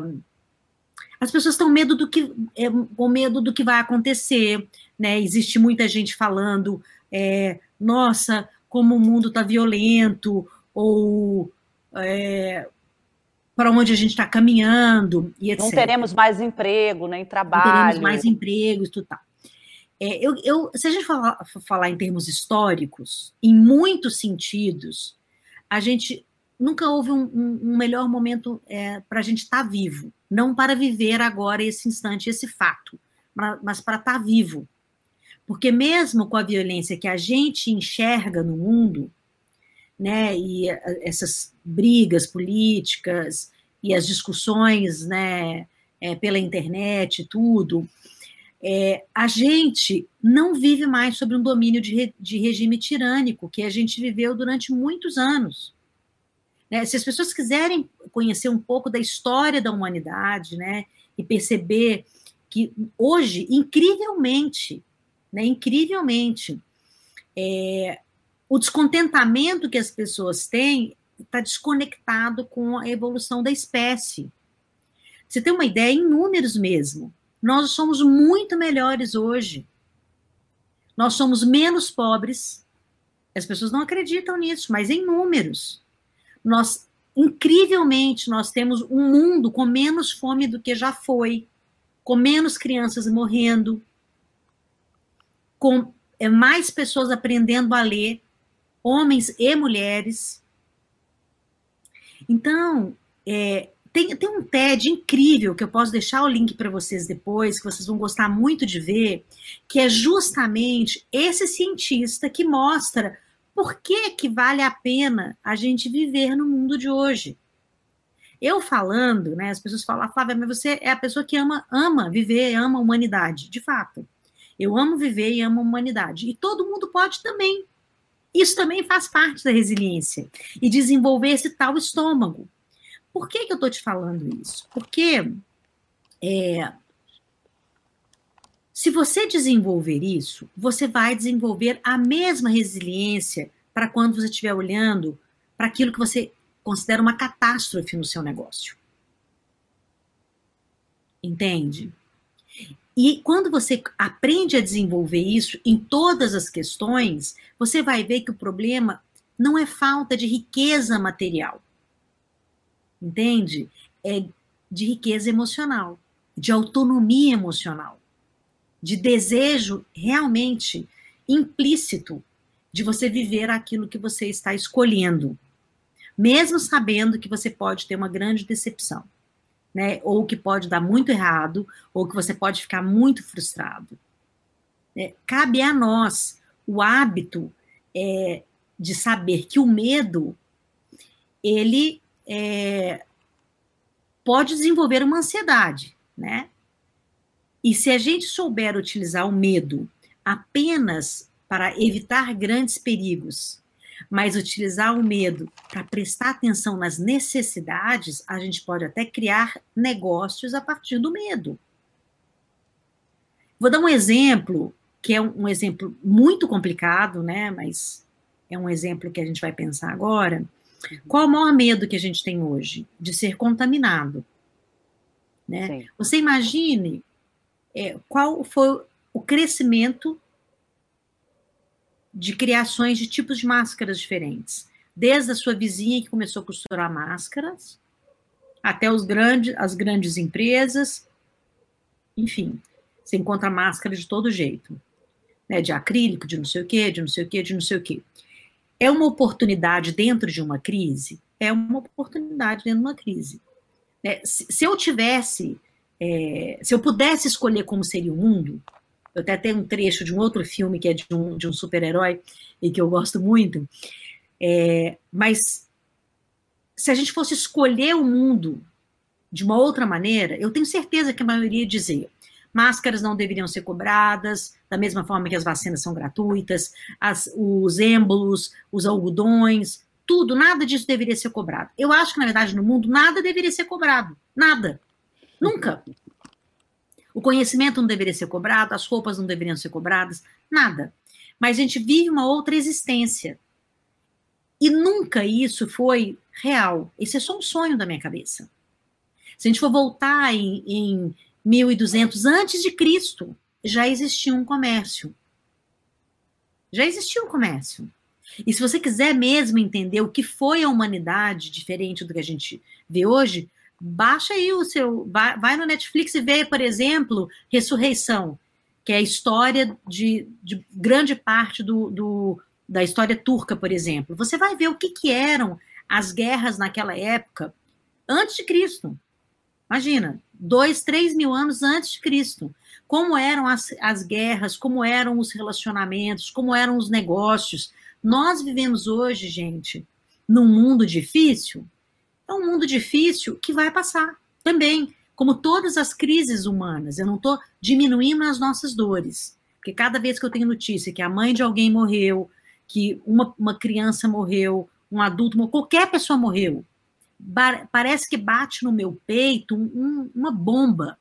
as pessoas estão medo do que, é, com medo do que vai acontecer, né? Existe muita gente falando é, nossa, como o mundo está violento, ou é, para onde a gente está caminhando e etc. Não teremos mais emprego, nem trabalho. Não teremos mais empregos, tudo tal. É, eu, eu, se a gente falar, falar em termos históricos, em muitos sentidos, a gente nunca houve um, um, melhor momento é, para a gente estar tá vivo. Não para viver agora esse instante, esse fato, mas para estar tá vivo. Porque mesmo com a violência que a gente enxerga no mundo, né, e essas brigas políticas e as discussões, né, é, pela internet, tudo, é, a gente não vive mais sob um domínio de, de regime tirânico que a gente viveu durante muitos anos. Né? Se as pessoas quiserem conhecer um pouco da história da humanidade, né, e perceber que hoje, incrivelmente, né, incrivelmente, é, o descontentamento que as pessoas têm está desconectado com a evolução da espécie. Você tem uma ideia em números mesmo. Nós somos muito melhores hoje. Nós somos menos pobres. As pessoas não acreditam nisso, mas em números. Nós, incrivelmente, nós temos um mundo com menos fome do que já foi, com menos crianças morrendo, com é, mais pessoas aprendendo a ler, homens e mulheres. Então, é, tem, tem um TED incrível que eu posso deixar o link para vocês depois, que vocês vão gostar muito de ver, que é justamente esse cientista que mostra por que, que vale a pena a gente viver no mundo de hoje. Eu falando, né, as pessoas falam, Flávia, mas você é a pessoa que ama, ama viver, ama a humanidade. De fato, eu amo viver e amo a humanidade. E todo mundo pode também. Isso também faz parte da resiliência e desenvolver esse tal estômago. Por que, que eu estou te falando isso? Porque é, se você desenvolver isso, você vai desenvolver a mesma resiliência para quando você estiver olhando para aquilo que você considera uma catástrofe no seu negócio. Entende? E quando você aprende a desenvolver isso em todas as questões, você vai ver que o problema não é falta de riqueza material entende? É de riqueza emocional, de autonomia emocional, de desejo realmente implícito de você viver aquilo que você está escolhendo, mesmo sabendo que você pode ter uma grande decepção, né? Ou que pode dar muito errado, ou que você pode ficar muito frustrado. É, cabe a nós o hábito é, de saber que o medo ele é, pode desenvolver uma ansiedade, né? E se a gente souber utilizar o medo apenas para evitar grandes perigos, mas utilizar o medo para prestar atenção nas necessidades, a gente pode até criar negócios a partir do medo. Vou dar um exemplo, que é um exemplo muito complicado, né? Mas é um exemplo que a gente vai pensar agora qual o maior medo que a gente tem hoje? De ser contaminado. Né? Você imagine é, qual foi o crescimento de criações de tipos de máscaras diferentes. Desde a sua vizinha que começou a costurar máscaras, até os grandes, as grandes empresas, enfim, você encontra máscara de todo jeito. Né, de acrílico, de não sei o quê, de não sei o quê, de não sei o quê. É uma oportunidade dentro de uma crise? É uma oportunidade dentro de uma crise. É, se, se, eu tivesse, é, se eu pudesse escolher como seria o mundo, eu até tenho um trecho de um outro filme que é de um, de um super-herói e que eu gosto muito, é, mas se a gente fosse escolher o mundo de uma outra maneira, eu tenho certeza que a maioria ia dizer: máscaras não deveriam ser cobradas, da mesma forma que as vacinas são gratuitas, as, os êmbolos, os algodões, tudo, nada disso deveria ser cobrado. Eu acho que, na verdade, no mundo, nada deveria ser cobrado. Nada. Nunca. O conhecimento não deveria ser cobrado, as roupas não deveriam ser cobradas, nada. Mas a gente vive uma outra existência. E nunca isso foi real. Esse é só um sonho da minha cabeça. Se a gente for voltar em, em 1200 antes de Cristo, já existia um comércio. Já existia um comércio. E se você quiser mesmo entender o que foi a humanidade, diferente do que a gente vê hoje, baixa aí o seu. Vai, vai no Netflix e vê, por exemplo, Ressurreição, que é a história de, de grande parte do, do, da história turca, por exemplo. Você vai ver o que, que eram as guerras naquela época, antes de Cristo. Imagina, dois, três mil anos antes de Cristo. Como eram as, as guerras, como eram os relacionamentos, como eram os negócios. Nós vivemos hoje, gente, num mundo difícil. É um mundo difícil que vai passar também, como todas as crises humanas. Eu não estou diminuindo as nossas dores. Porque cada vez que eu tenho notícia que a mãe de alguém morreu, que uma, uma criança morreu, um adulto morreu, qualquer pessoa morreu, parece que bate no meu peito um, uma bomba.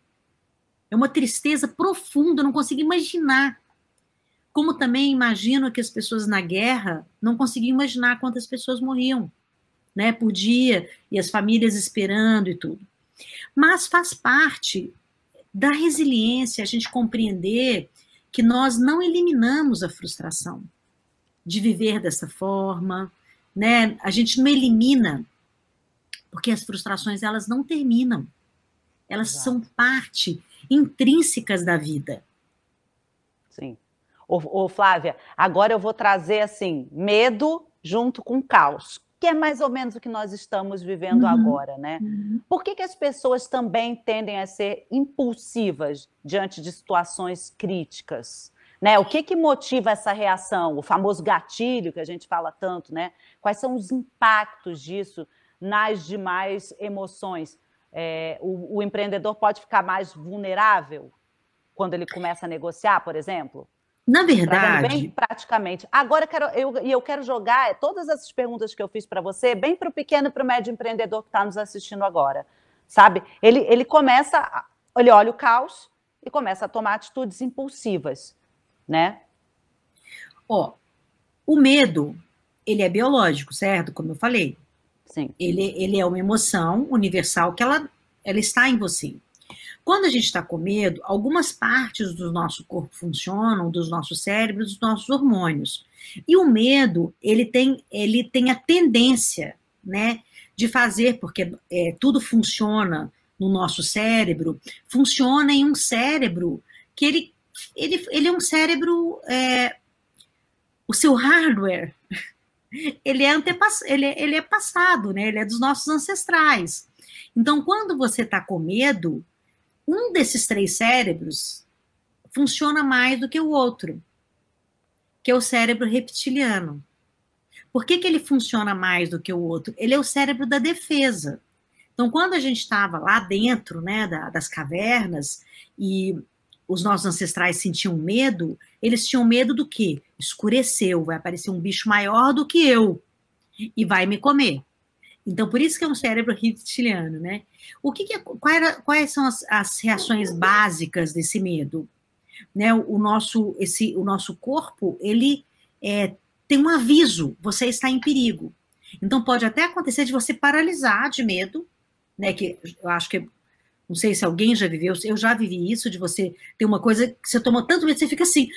É uma tristeza profunda, eu não consigo imaginar. Como também imagino que as pessoas na guerra não conseguiam imaginar quantas pessoas morriam, né, por dia, e as famílias esperando e tudo. Mas faz parte da resiliência a gente compreender que nós não eliminamos a frustração de viver dessa forma, né? A gente não elimina porque as frustrações elas não terminam. Elas Exato. são parte intrínsecas da vida. Sim. Ô, ô, Flávia, agora eu vou trazer assim, medo junto com caos, que é mais ou menos o que nós estamos vivendo uhum. agora, né? Uhum. Por que, que as pessoas também tendem a ser impulsivas diante de situações críticas? Né? O que, que motiva essa reação? O famoso gatilho que a gente fala tanto, né? Quais são os impactos disso nas demais emoções. É, o, o, empreendedor pode ficar mais vulnerável quando ele começa a negociar, por exemplo? Na verdade. Bem praticamente. Agora, quero, eu, eu quero jogar todas essas perguntas que eu fiz para você, bem para o pequeno e para o médio empreendedor que está nos assistindo agora. Sabe? Ele, ele começa, ele olha o caos e começa a tomar atitudes impulsivas, né? Ó, o medo, ele é biológico, certo? Como eu falei. Sim. Ele, ele é uma emoção universal que ela, ela está em você. Quando a gente está com medo, algumas partes do nosso corpo funcionam, dos nossos cérebros, dos nossos hormônios. E o medo, ele tem, ele tem a tendência, né, de fazer, porque é, tudo funciona no nosso cérebro, funciona em um cérebro que ele, ele, ele é um cérebro, é, o seu hardware, [laughs] ele é, antepass... ele, é, ele é passado, né? Ele é dos nossos ancestrais. Então, quando você está com medo, um desses três cérebros funciona mais do que o outro, que é o cérebro reptiliano. Por que, que ele funciona mais do que o outro? Ele é o cérebro da defesa. Então, quando a gente estava lá dentro né, da, das cavernas e os nossos ancestrais sentiam medo, eles tinham medo do quê? Escureceu, vai aparecer um bicho maior do que eu e vai me comer. Então, por isso que é um cérebro reptiliano, né? O que, que é, era, quais são as, as, reações básicas desse medo? Né, o, nosso, esse, o nosso corpo, ele é, tem um aviso, você está em perigo. Então, pode até acontecer de você paralisar de medo, né, que eu acho que não sei se alguém já viveu, eu já vivi isso, de você ter uma coisa que você toma tanto medo, você fica assim,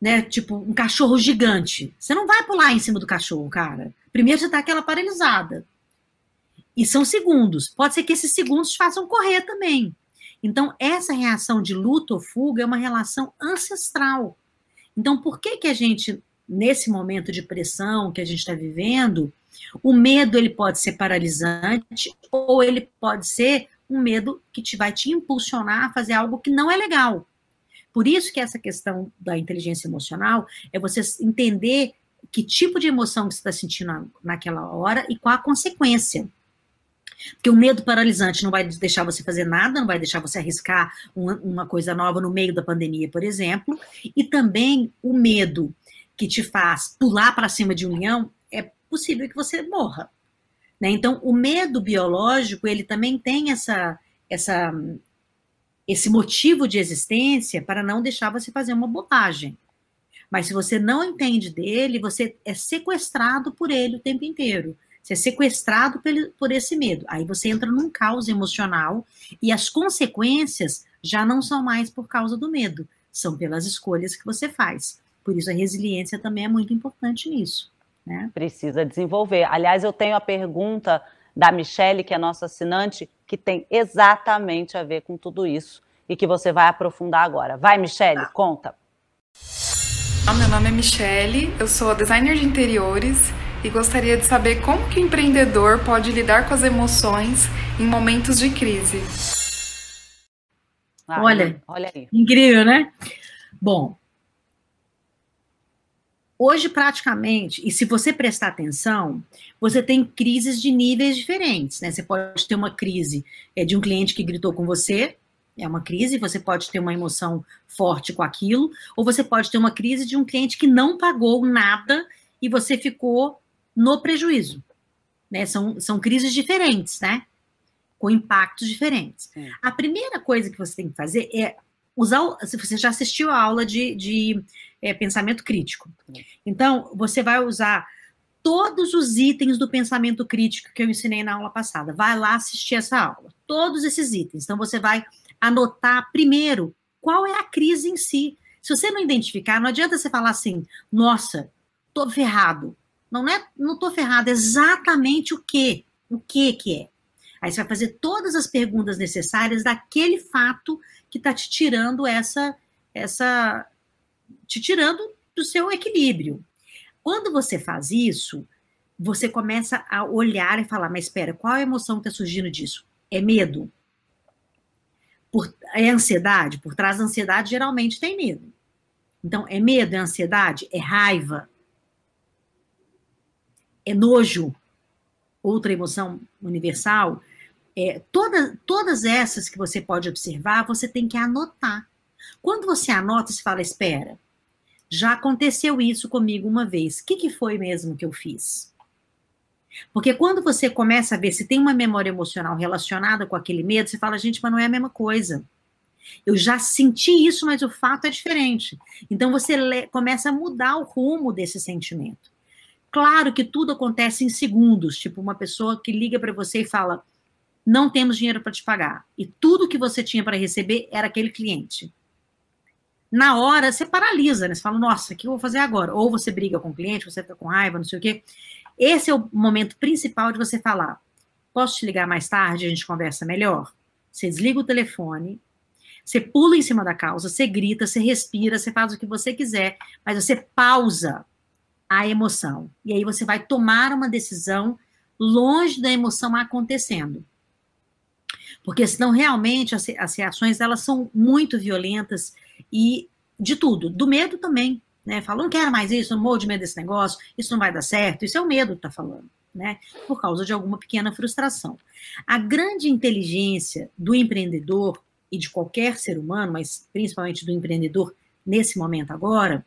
né? Tipo, um cachorro gigante. Você não vai pular em cima do cachorro, cara. Primeiro você tá aquela paralisada. E são segundos. Pode ser que esses segundos façam correr também. Então, essa reação de luta ou fuga é uma relação ancestral. Então, por que que a gente, nesse momento de pressão que a gente está vivendo, o medo ele pode ser paralisante ou ele pode ser um medo que te vai te impulsionar a fazer algo que não é legal. Por isso que essa questão da inteligência emocional é você entender que tipo de emoção que você está sentindo naquela hora e qual a consequência. Porque o medo paralisante não vai deixar você fazer nada, não vai deixar você arriscar uma, uma coisa nova no meio da pandemia, por exemplo. E também o medo que te faz pular para cima de um leão, é possível que você morra. Né? Então, o medo biológico, ele também tem essa, essa, esse motivo de existência para não deixar você fazer uma bobagem. Mas se você não entende dele, você é sequestrado por ele o tempo inteiro. Você é sequestrado por, por esse medo. Aí você entra num caos emocional e as consequências já não são mais por causa do medo, são pelas escolhas que você faz. Por isso a resiliência também é muito importante nisso. Né? Precisa desenvolver. Aliás, eu tenho a pergunta da Michelle, que é nossa assinante, que tem exatamente a ver com tudo isso e que você vai aprofundar agora. Vai, Michelle, tá. conta. Meu nome é Michelle, eu sou designer de interiores e gostaria de saber como que o empreendedor pode lidar com as emoções em momentos de crise. Ah, olha, olha aí. incrível, né? Bom, hoje praticamente, e se você prestar atenção, você tem crises de níveis diferentes, né? Você pode ter uma crise é, de um cliente que gritou com você, é uma crise, você pode ter uma emoção forte com aquilo, ou você pode ter uma crise de um cliente que não pagou nada e você ficou no prejuízo. Né? São, são crises diferentes, né? Com impactos diferentes. Sim. A primeira coisa que você tem que fazer é usar. Se você já assistiu a aula de, de é, pensamento crítico. Então, você vai usar todos os itens do pensamento crítico que eu ensinei na aula passada. Vai lá assistir essa aula. Todos esses itens. Então, você vai anotar primeiro qual é a crise em si. Se você não identificar, não adianta você falar assim, nossa, tô ferrado. Não é, não tô ferrado, exatamente o que? O que que é? Aí você vai fazer todas as perguntas necessárias daquele fato que está te tirando essa, essa, te tirando do seu equilíbrio. Quando você faz isso, você começa a olhar e falar, mas espera, qual é a emoção que está surgindo disso? É medo? Por, é ansiedade? Por trás da ansiedade, geralmente tem medo. Então, é medo, é ansiedade, é raiva, é nojo, outra emoção universal. É, toda, todas essas que você pode observar, você tem que anotar. Quando você anota, você fala: espera, já aconteceu isso comigo uma vez. O que, que foi mesmo que eu fiz? Porque quando você começa a ver se tem uma memória emocional relacionada com aquele medo, você fala, gente, mas não é a mesma coisa. Eu já senti isso, mas o fato é diferente. Então você começa a mudar o rumo desse sentimento. Claro que tudo acontece em segundos, tipo uma pessoa que liga para você e fala: "Não temos dinheiro para te pagar". E tudo que você tinha para receber era aquele cliente. Na hora você paralisa, né? Você fala: "Nossa, o que eu vou fazer agora?". Ou você briga com o cliente, você fica com raiva, não sei o quê. Esse é o momento principal de você falar: posso te ligar mais tarde, a gente conversa melhor? Você desliga o telefone, você pula em cima da causa, você grita, você respira, você faz o que você quiser, mas você pausa a emoção. E aí você vai tomar uma decisão longe da emoção acontecendo. Porque senão realmente as, as reações elas são muito violentas e de tudo, do medo também né? Fala, não quero mais isso, não morro de medo desse negócio, isso não vai dar certo. Isso é o medo que está falando, né? Por causa de alguma pequena frustração. A grande inteligência do empreendedor e de qualquer ser humano, mas principalmente do empreendedor nesse momento agora,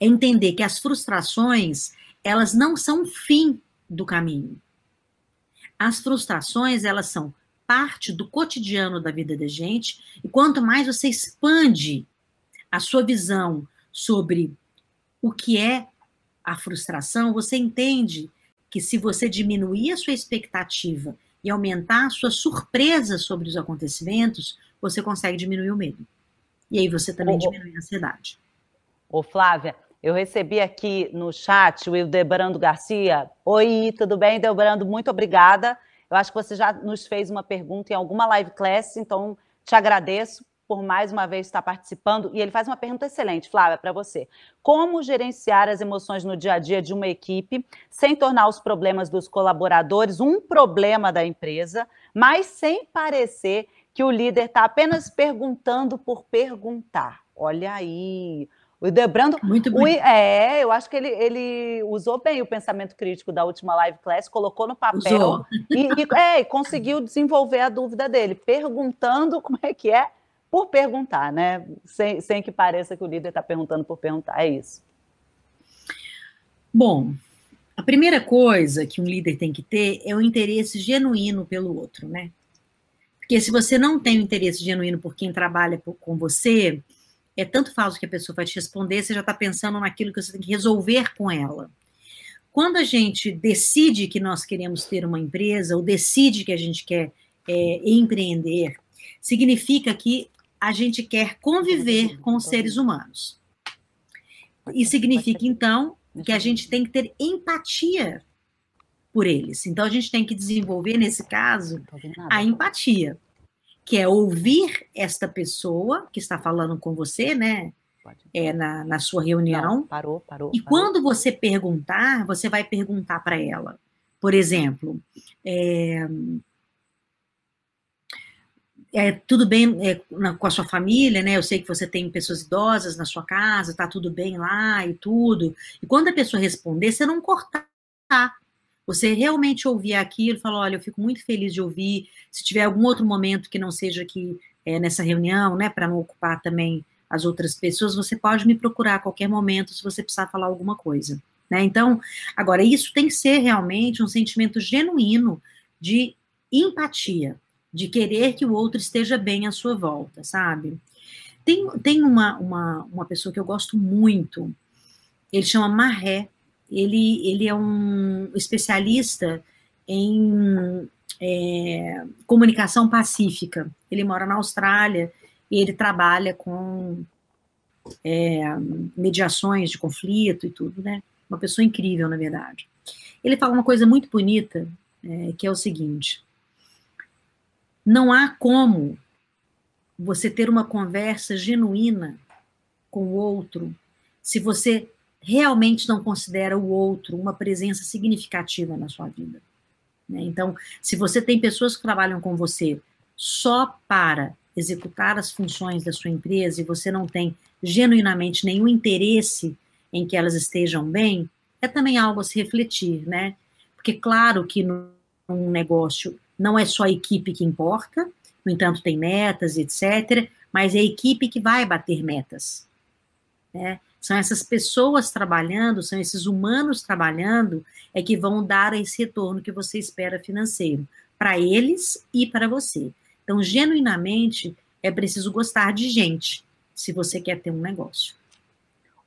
é entender que as frustrações, elas não são o fim do caminho. As frustrações, elas são parte do cotidiano da vida da gente, e quanto mais você expande a sua visão sobre o que é a frustração, você entende que se você diminuir a sua expectativa e aumentar a sua surpresa sobre os acontecimentos, você consegue diminuir o medo. E aí você também ô, diminui a ansiedade. Ô, Flávia, eu recebi aqui no chat o Ildebrando Garcia. Oi, tudo bem, Ildebrando? Muito obrigada. Eu acho que você já nos fez uma pergunta em alguma live class, então te agradeço por mais uma vez estar participando. E ele faz uma pergunta excelente, Flávia, para você. Como gerenciar as emoções no dia a dia de uma equipe sem tornar os problemas dos colaboradores um problema da empresa, mas sem parecer que o líder está apenas perguntando por perguntar? Olha aí. O Debrando. Muito bem. O, é, eu acho que ele, ele usou bem o pensamento crítico da última live class, colocou no papel e, e, é, e conseguiu desenvolver a dúvida dele, perguntando como é que é por perguntar, né? Sem, sem que pareça que o líder está perguntando por perguntar. É isso. Bom, a primeira coisa que um líder tem que ter é o interesse genuíno pelo outro, né? Porque se você não tem o interesse genuíno por quem trabalha com você, é tanto falso que a pessoa vai te responder, você já está pensando naquilo que você tem que resolver com ela. Quando a gente decide que nós queremos ter uma empresa, ou decide que a gente quer é, empreender, significa que a gente quer conviver com os seres humanos. E significa, então, que a gente tem que ter empatia por eles. Então, a gente tem que desenvolver, nesse caso, a empatia, que é ouvir esta pessoa que está falando com você, né? É, na, na sua reunião. Não, parou, parou. E parou. quando você perguntar, você vai perguntar para ela. Por exemplo, é, é, tudo bem é, na, com a sua família, né? Eu sei que você tem pessoas idosas na sua casa, tá tudo bem lá e tudo. E quando a pessoa responder, você não cortar. Você realmente ouvir aquilo falar, olha, eu fico muito feliz de ouvir. Se tiver algum outro momento que não seja aqui é, nessa reunião, né, para não ocupar também as outras pessoas, você pode me procurar a qualquer momento se você precisar falar alguma coisa. Né? Então, agora, isso tem que ser realmente um sentimento genuíno de empatia de querer que o outro esteja bem à sua volta, sabe? Tem, tem uma, uma, uma pessoa que eu gosto muito, ele chama Marré, ele, ele é um especialista em é, comunicação pacífica. Ele mora na Austrália e ele trabalha com é, mediações de conflito e tudo, né? Uma pessoa incrível, na verdade. Ele fala uma coisa muito bonita, é, que é o seguinte: não há como você ter uma conversa genuína com o outro se você realmente não considera o outro uma presença significativa na sua vida. Né? Então, se você tem pessoas que trabalham com você só para executar as funções da sua empresa e você não tem genuinamente nenhum interesse em que elas estejam bem, é também algo a se refletir, né? Porque claro que num negócio não é só a equipe que importa, no entanto, tem metas, etc., mas é a equipe que vai bater metas. Né? São essas pessoas trabalhando, são esses humanos trabalhando, é que vão dar esse retorno que você espera financeiro, para eles e para você. Então, genuinamente, é preciso gostar de gente, se você quer ter um negócio.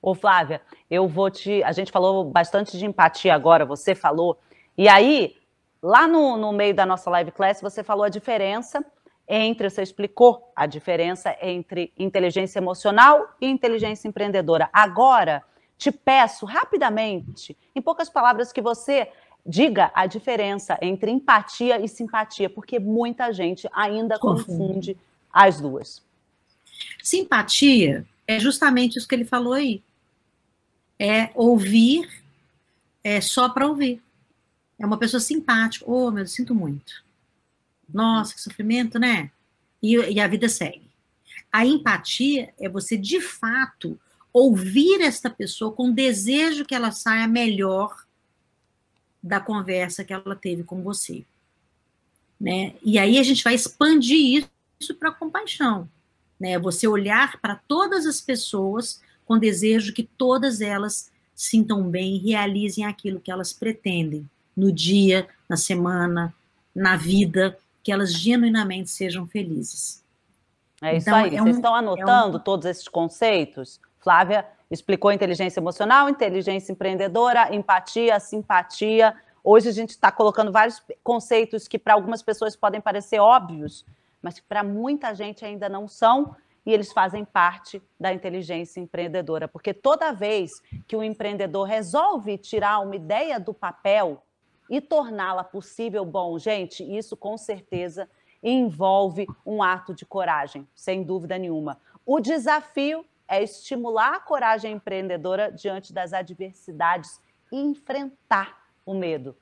Ô, Flávia, eu vou te. A gente falou bastante de empatia agora, você falou. E aí, Lá no, no meio da nossa live class, você falou a diferença entre, você explicou a diferença entre inteligência emocional e inteligência empreendedora. Agora, te peço rapidamente, em poucas palavras, que você diga a diferença entre empatia e simpatia, porque muita gente ainda confunde as duas. Simpatia é justamente isso que ele falou aí. É ouvir é só para ouvir. É uma pessoa simpática. Oh, meu, eu sinto muito. Nossa, que sofrimento, né? E, e a vida segue. A empatia é você, de fato, ouvir esta pessoa com desejo que ela saia melhor da conversa que ela teve com você. Né? E aí a gente vai expandir isso para compaixão. Né? Você olhar para todas as pessoas com desejo que todas elas sintam bem e realizem aquilo que elas pretendem no dia, na semana, na vida, que elas genuinamente sejam felizes. É isso então, aí. É Vocês um, estão anotando é um... todos esses conceitos? Flávia explicou inteligência emocional, inteligência empreendedora, empatia, simpatia. Hoje a gente está colocando vários conceitos que para algumas pessoas podem parecer óbvios, mas que para muita gente ainda não são, e eles fazem parte da inteligência empreendedora. Porque toda vez que o empreendedor resolve tirar uma ideia do papel e torná-la possível, bom, gente, isso com certeza envolve um ato de coragem, sem dúvida nenhuma. O desafio é estimular a coragem empreendedora diante das adversidades e enfrentar o medo.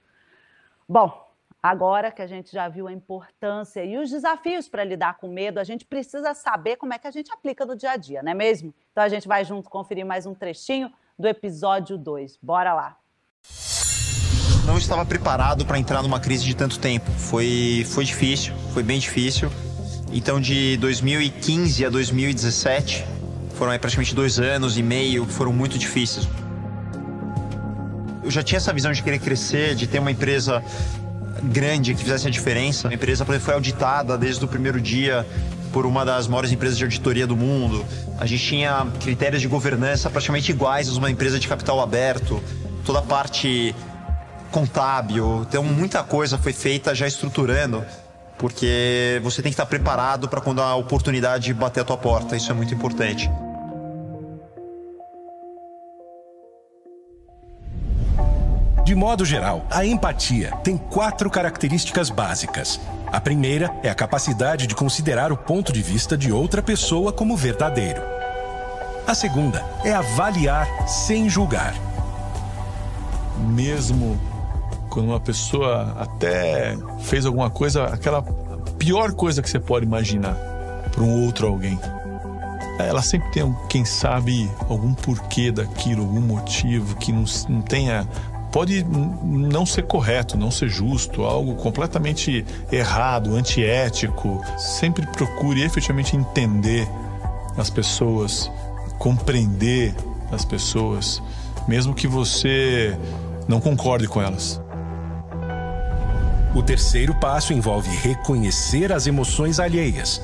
Bom, agora que a gente já viu a importância e os desafios para lidar com medo, a gente precisa saber como é que a gente aplica no dia a dia, não é mesmo? Então a gente vai junto conferir mais um trechinho do episódio 2. Bora lá! Não estava preparado para entrar numa crise de tanto tempo. Foi, foi difícil, foi bem difícil. Então, de 2015 a 2017, foram praticamente dois anos e meio, foram muito difíceis. Eu já tinha essa visão de querer crescer, de ter uma empresa grande que fizesse a diferença. A empresa foi auditada desde o primeiro dia por uma das maiores empresas de auditoria do mundo. A gente tinha critérios de governança praticamente iguais a uma empresa de capital aberto. Toda a parte contábil. Então, muita coisa foi feita já estruturando, porque você tem que estar preparado para quando a oportunidade bater a tua porta. Isso é muito importante. De modo geral, a empatia tem quatro características básicas. A primeira é a capacidade de considerar o ponto de vista de outra pessoa como verdadeiro. A segunda é avaliar sem julgar. Mesmo quando uma pessoa até fez alguma coisa, aquela pior coisa que você pode imaginar para um outro alguém. Ela sempre tem, quem sabe, algum porquê daquilo, algum motivo que não, não tenha pode não ser correto, não ser justo, algo completamente errado, antiético. Sempre procure efetivamente entender as pessoas, compreender as pessoas, mesmo que você não concorde com elas. O terceiro passo envolve reconhecer as emoções alheias.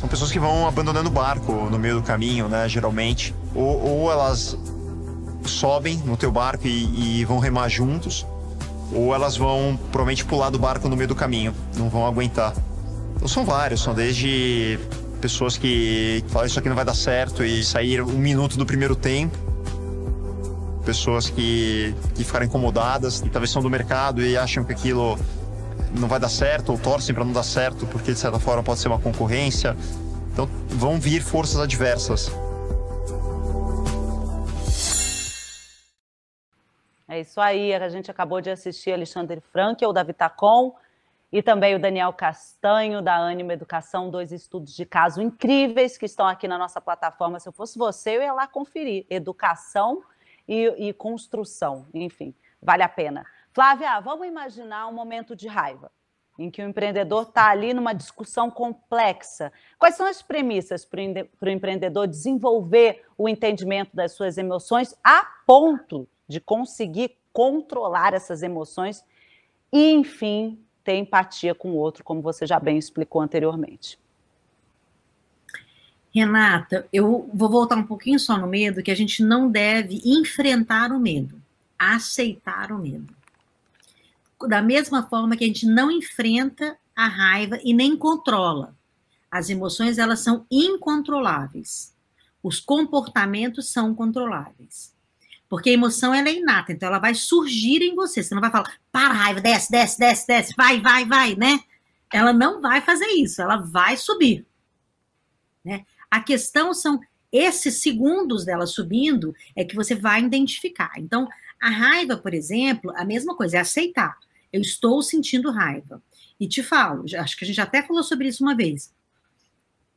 São pessoas que vão abandonando o barco no meio do caminho, né, geralmente. Ou, ou elas sobem no teu barco e, e vão remar juntos, ou elas vão provavelmente pular do barco no meio do caminho, não vão aguentar. Então são vários, são desde pessoas que falam isso aqui não vai dar certo e sair um minuto do primeiro tempo, pessoas que, que ficaram incomodadas e talvez são do mercado e acham que aquilo não vai dar certo ou torcem para não dar certo porque de certa forma pode ser uma concorrência. Então vão vir forças adversas. É isso aí, a gente acabou de assistir Alexandre Frank, o da Vitacom, e também o Daniel Castanho, da Anima Educação, dois estudos de caso incríveis que estão aqui na nossa plataforma. Se eu fosse você, eu ia lá conferir. Educação e, e construção, enfim, vale a pena. Flávia, vamos imaginar um momento de raiva, em que o empreendedor está ali numa discussão complexa. Quais são as premissas para o empreendedor desenvolver o entendimento das suas emoções a ponto de conseguir controlar essas emoções e, enfim, ter empatia com o outro, como você já bem explicou anteriormente. Renata, eu vou voltar um pouquinho só no medo, que a gente não deve enfrentar o medo, aceitar o medo. Da mesma forma que a gente não enfrenta a raiva e nem controla. As emoções, elas são incontroláveis. Os comportamentos são controláveis. Porque a emoção ela é inata, então ela vai surgir em você. Você não vai falar, para raiva, desce, desce, desce, desce, vai, vai, vai, né? Ela não vai fazer isso, ela vai subir. Né? A questão são esses segundos dela subindo é que você vai identificar. Então, a raiva, por exemplo, a mesma coisa, é aceitar. Eu estou sentindo raiva. E te falo, acho que a gente até falou sobre isso uma vez.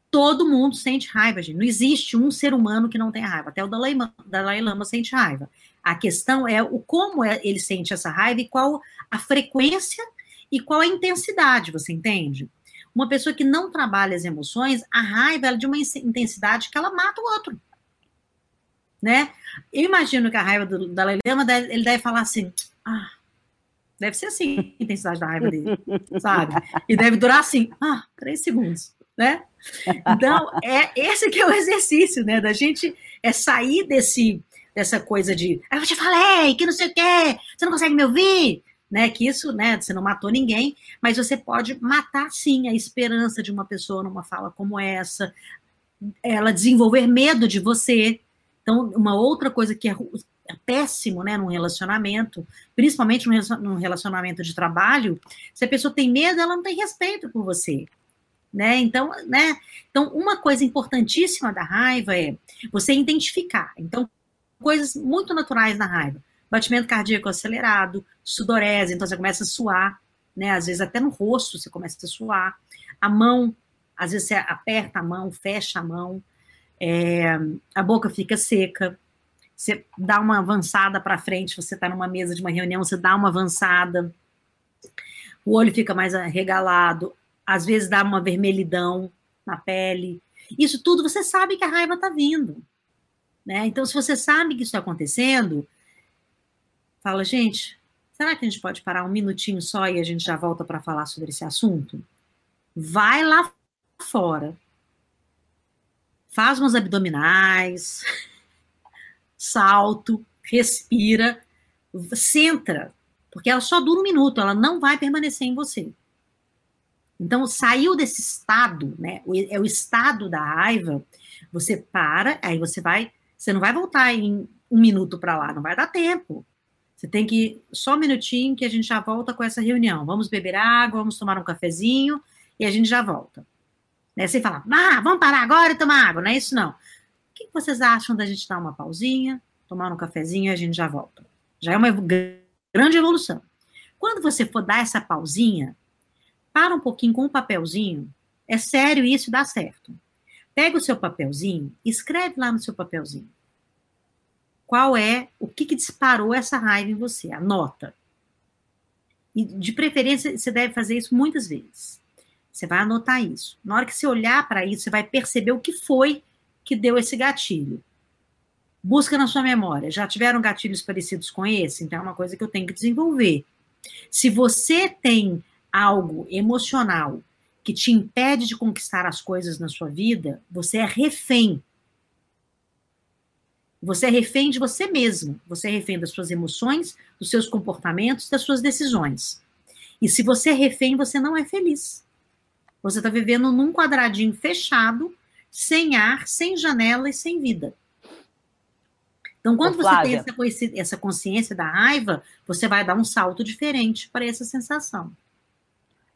Todo mundo sente raiva, gente. Não existe um ser humano que não tenha raiva. Até o Dalai, Dalai Lama sente raiva. A questão é o como é, ele sente essa raiva e qual a frequência e qual a intensidade, você entende? Uma pessoa que não trabalha as emoções, a raiva é de uma intensidade que ela mata o outro. Né? Eu imagino que a raiva do Dalai Lama, ele deve falar assim, ah, deve ser assim a intensidade da raiva dele, [laughs] sabe? E deve durar assim, ah, três segundos né? Então, é esse que é o exercício, né? Da gente é sair desse dessa coisa de, ah, eu te falei, que não sei o quê, você não consegue me ouvir, né? Que isso, né? Você não matou ninguém, mas você pode matar sim a esperança de uma pessoa numa fala como essa, ela desenvolver medo de você. Então, uma outra coisa que é, é péssimo, né, num relacionamento, principalmente num relacionamento de trabalho, se a pessoa tem medo, ela não tem respeito por você né? Então, né? Então, uma coisa importantíssima da raiva é você identificar. Então, coisas muito naturais na raiva. Batimento cardíaco acelerado, sudorese, então você começa a suar, né? Às vezes até no rosto você começa a suar. A mão, às vezes você aperta a mão, fecha a mão, é, a boca fica seca. Você dá uma avançada para frente, você está numa mesa de uma reunião, você dá uma avançada, o olho fica mais arregalado, às vezes dá uma vermelhidão na pele. Isso tudo você sabe que a raiva está vindo. Né? Então, se você sabe que isso está acontecendo, fala, gente, será que a gente pode parar um minutinho só e a gente já volta para falar sobre esse assunto? Vai lá fora. Faz umas abdominais, salto, respira, centra, porque ela só dura um minuto, ela não vai permanecer em você. Então, saiu desse estado, né? É o estado da raiva. Você para, aí você vai. Você não vai voltar em um minuto para lá, não vai dar tempo. Você tem que. Só um minutinho que a gente já volta com essa reunião. Vamos beber água, vamos tomar um cafezinho e a gente já volta. Né? Sem falar, ah, vamos parar agora e tomar água. Não é isso, não. O que vocês acham da gente dar uma pausinha, tomar um cafezinho e a gente já volta? Já é uma grande evolução. Quando você for dar essa pausinha, para um pouquinho com um papelzinho. É sério isso, dá certo. Pega o seu papelzinho, escreve lá no seu papelzinho. Qual é, o que, que disparou essa raiva em você? Anota. E de preferência, você deve fazer isso muitas vezes. Você vai anotar isso. Na hora que você olhar para isso, você vai perceber o que foi que deu esse gatilho. Busca na sua memória. Já tiveram gatilhos parecidos com esse? Então é uma coisa que eu tenho que desenvolver. Se você tem algo emocional que te impede de conquistar as coisas na sua vida, você é refém. Você é refém de você mesmo. Você é refém das suas emoções, dos seus comportamentos, das suas decisões. E se você é refém, você não é feliz. Você está vivendo num quadradinho fechado, sem ar, sem janela e sem vida. Então, quando Ô, você tem essa consciência da raiva, você vai dar um salto diferente para essa sensação.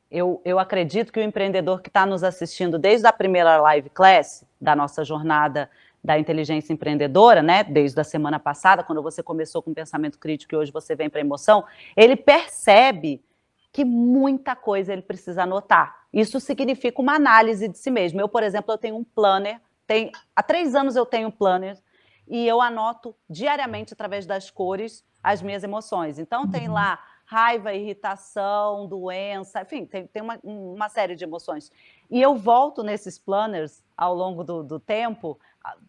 Eu, eu acredito que o empreendedor que está nos assistindo desde a primeira live class da nossa jornada da inteligência empreendedora, né, desde a semana passada, quando você começou com pensamento crítico e hoje você vem para emoção, ele percebe que muita coisa ele precisa anotar. Isso significa uma análise de si mesmo. Eu, por exemplo, eu tenho um planner, tem, há três anos eu tenho um planner e eu anoto diariamente através das cores as minhas emoções. Então tem uhum. lá raiva, irritação, doença, enfim, tem, tem uma, uma, série de emoções. E eu volto nesses planners ao longo do, do tempo,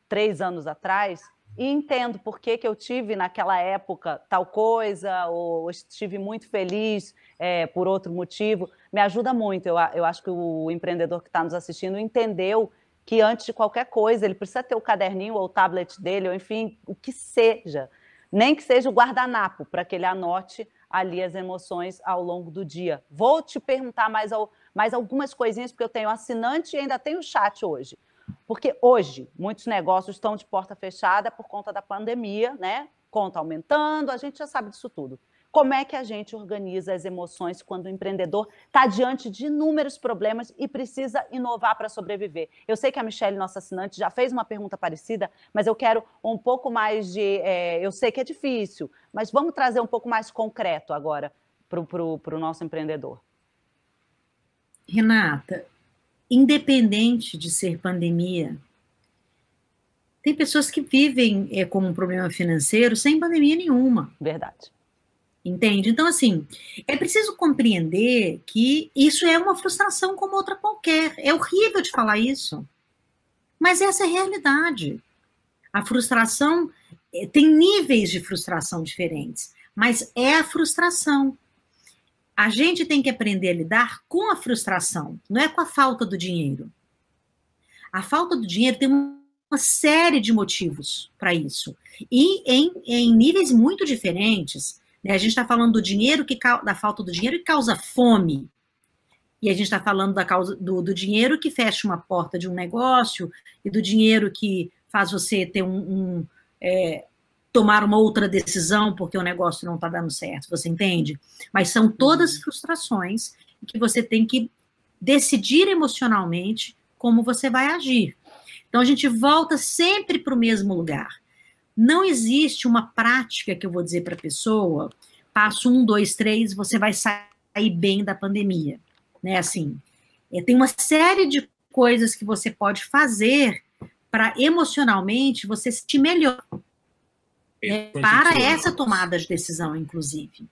três anos atrás, e entendo por que, que eu tive naquela época tal coisa, ou estive muito feliz é, por outro motivo. Me ajuda muito. Eu, eu acho que o empreendedor que está nos assistindo entendeu que antes de qualquer coisa ele precisa ter o caderninho ou o tablet dele, ou enfim, o que seja. Nem que seja o guardanapo, para que ele anote ali as emoções ao longo do dia. Vou te perguntar mais, mais algumas coisinhas, porque eu tenho assinante e ainda tenho chat hoje. Porque hoje muitos negócios estão de porta fechada por conta da pandemia, né? Conta aumentando, a gente já sabe disso tudo. Como é que a gente organiza as emoções quando o empreendedor está diante de inúmeros problemas e precisa inovar para sobreviver? Eu sei que a Michelle, nossa assinante, já fez uma pergunta parecida, mas eu quero um pouco mais de. É, eu sei que é difícil, mas vamos trazer um pouco mais concreto agora para o nosso empreendedor. Renata, independente de ser pandemia, tem pessoas que vivem é, com um problema financeiro sem pandemia nenhuma. Verdade. Entende? Então, assim, é preciso compreender que isso é uma frustração como outra qualquer. É horrível de falar isso, mas essa é a realidade. A frustração eh, tem níveis de frustração diferentes, mas é a frustração. A gente tem que aprender a lidar com a frustração, não é com a falta do dinheiro. A falta do dinheiro tem uma série de motivos para isso. E em, em níveis muito diferentes. Né? A gente está falando do dinheiro que da falta do dinheiro que causa fome. E a gente está falando da causa do, do, dinheiro que fecha uma porta de um negócio e do dinheiro que faz você ter um, um é, tomar uma outra decisão porque o negócio não está dando certo. Você entende? Mas são todas frustrações que você tem que decidir emocionalmente como você vai agir. Então a gente volta sempre para o mesmo lugar. Não existe uma prática que eu vou dizer para a pessoa, passo um, dois, três, você vai sair bem da pandemia. Né? Assim, é, tem uma série de coisas que você pode fazer para emocionalmente você se sentir melhor. É, para essa tomada de decisão, inclusive.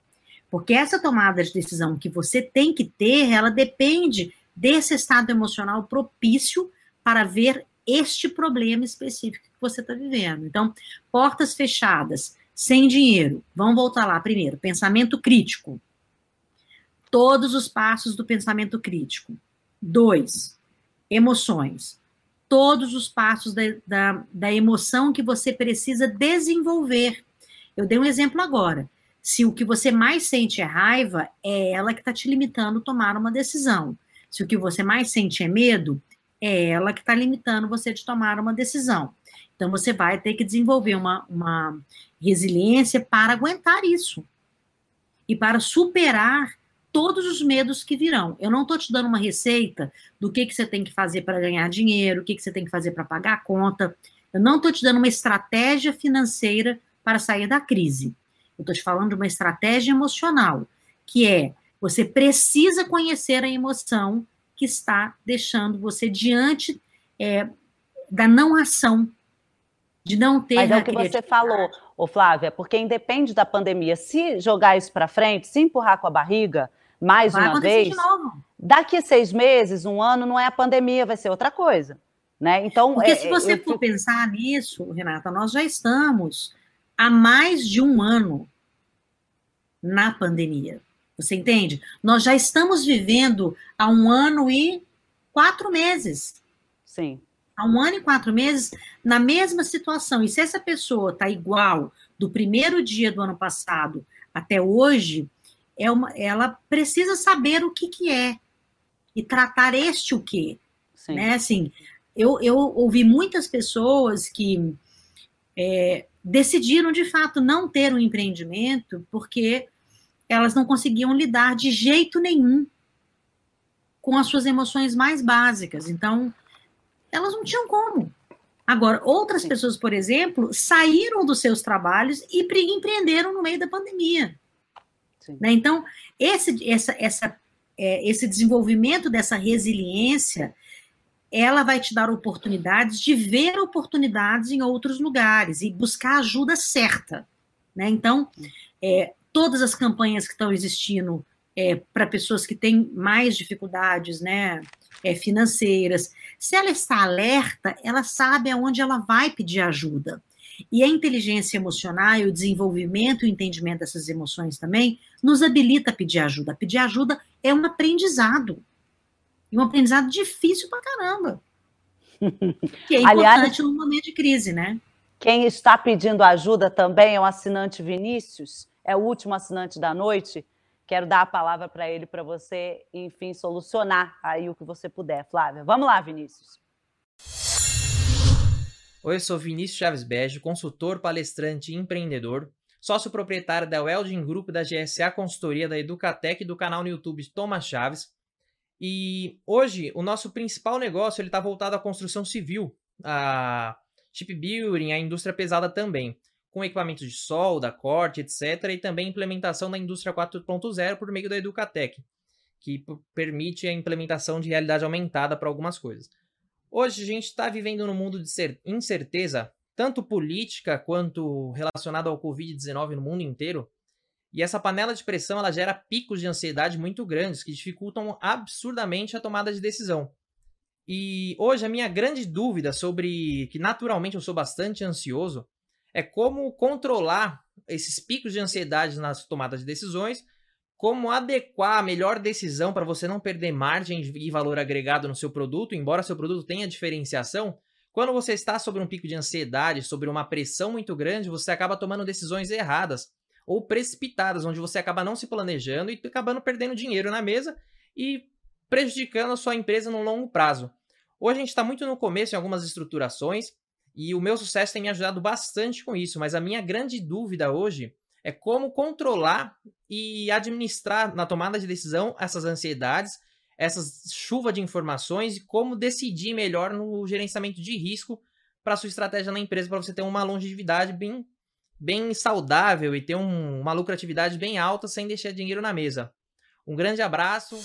Porque essa tomada de decisão que você tem que ter, ela depende desse estado emocional propício para ver este problema específico que você está vivendo. Então, portas fechadas, sem dinheiro. Vamos voltar lá primeiro. Pensamento crítico. Todos os passos do pensamento crítico. Dois, emoções. Todos os passos da, da, da emoção que você precisa desenvolver. Eu dei um exemplo agora. Se o que você mais sente é raiva, é ela que está te limitando a tomar uma decisão. Se o que você mais sente é medo, é ela que está limitando você de tomar uma decisão. Então, você vai ter que desenvolver uma, uma resiliência para aguentar isso. e para superar todos os medos que virão. Eu não estou te dando uma receita do que, que você tem que fazer para ganhar dinheiro, o que, que você tem que fazer para pagar a conta. Eu não estou te dando uma estratégia financeira para sair da crise. Eu estou te falando de uma estratégia emocional, que é você precisa conhecer a emoção que está deixando você diante é, da não ação, de não ter. Mas é o que você falou, ô Flávia, porque independe da pandemia, se jogar isso para frente, se empurrar com a barriga, mais Vai uma vez, daqui seis meses, um ano, não é a pandemia, vai ser outra coisa. Né? Então, Porque é, se você eu for pensar nisso, Renata, nós já estamos há mais de um ano na pandemia. Você entende? Nós já estamos vivendo há um ano e quatro meses. Sim. Há um ano e quatro meses na mesma situação. E se essa pessoa está igual do primeiro dia do ano passado até hoje, é uma, ela precisa saber o que, que é e tratar este o. Sim. Né? Assim, eu, eu ouvi muitas pessoas que é, decidiram de fato não ter um empreendimento porque elas não conseguiam lidar de jeito nenhum com as suas emoções mais básicas. Então, elas não tinham como. Agora, outras pessoas, por exemplo, saíram dos seus trabalhos e empreenderam no meio da pandemia. Né? Então, esse, essa, essa, é, esse desenvolvimento dessa resiliência, ela vai te dar oportunidades de ver oportunidades em outros lugares e buscar ajuda certa. Né? Então, é, todas as campanhas que estão existindo é, para pessoas que têm mais dificuldades né, é, financeiras, se ela está alerta, ela sabe aonde ela vai pedir ajuda. E a inteligência emocional e o desenvolvimento e o entendimento dessas emoções também nos habilita a pedir ajuda. Pedir ajuda é um aprendizado. E um aprendizado difícil pra caramba. [laughs] Que é importante Aliás, no momento de crise, né? Quem está pedindo ajuda também é o assinante Vinícius, é o último assinante da noite. Quero dar a palavra para ele para você, enfim, solucionar aí o que você puder, Flávia. Vamos lá, Vinícius. Oi, eu sou Vinícius Chaves Bege, consultor, palestrante e empreendedor, sócio proprietário da Welding Group, da GSA Consultoria, da Educatec e do canal no YouTube Thomas Chaves. E hoje o nosso principal negócio ele está voltado à construção civil, a shipbuilding, a indústria pesada também, com equipamentos de solda, corte, etc. E também implementação da indústria 4.0 por meio da Educatec, que permite a implementação de realidade aumentada para algumas coisas. Hoje a gente está vivendo num mundo de incerteza, tanto política quanto relacionada ao Covid-19 no mundo inteiro. E essa panela de pressão ela gera picos de ansiedade muito grandes que dificultam absurdamente a tomada de decisão. E hoje a minha grande dúvida sobre que naturalmente eu sou bastante ansioso é como controlar esses picos de ansiedade nas tomadas de decisões como adequar a melhor decisão para você não perder margem e valor agregado no seu produto, embora seu produto tenha diferenciação. Quando você está sobre um pico de ansiedade, sobre uma pressão muito grande, você acaba tomando decisões erradas ou precipitadas, onde você acaba não se planejando e acabando perdendo dinheiro na mesa e prejudicando a sua empresa no longo prazo. Hoje a gente está muito no começo em algumas estruturações e o meu sucesso tem me ajudado bastante com isso, mas a minha grande dúvida hoje é como controlar e administrar na tomada de decisão essas ansiedades, essas chuva de informações e como decidir melhor no gerenciamento de risco para sua estratégia na empresa para você ter uma longevidade bem, bem saudável e ter um, uma lucratividade bem alta sem deixar dinheiro na mesa. Um grande abraço.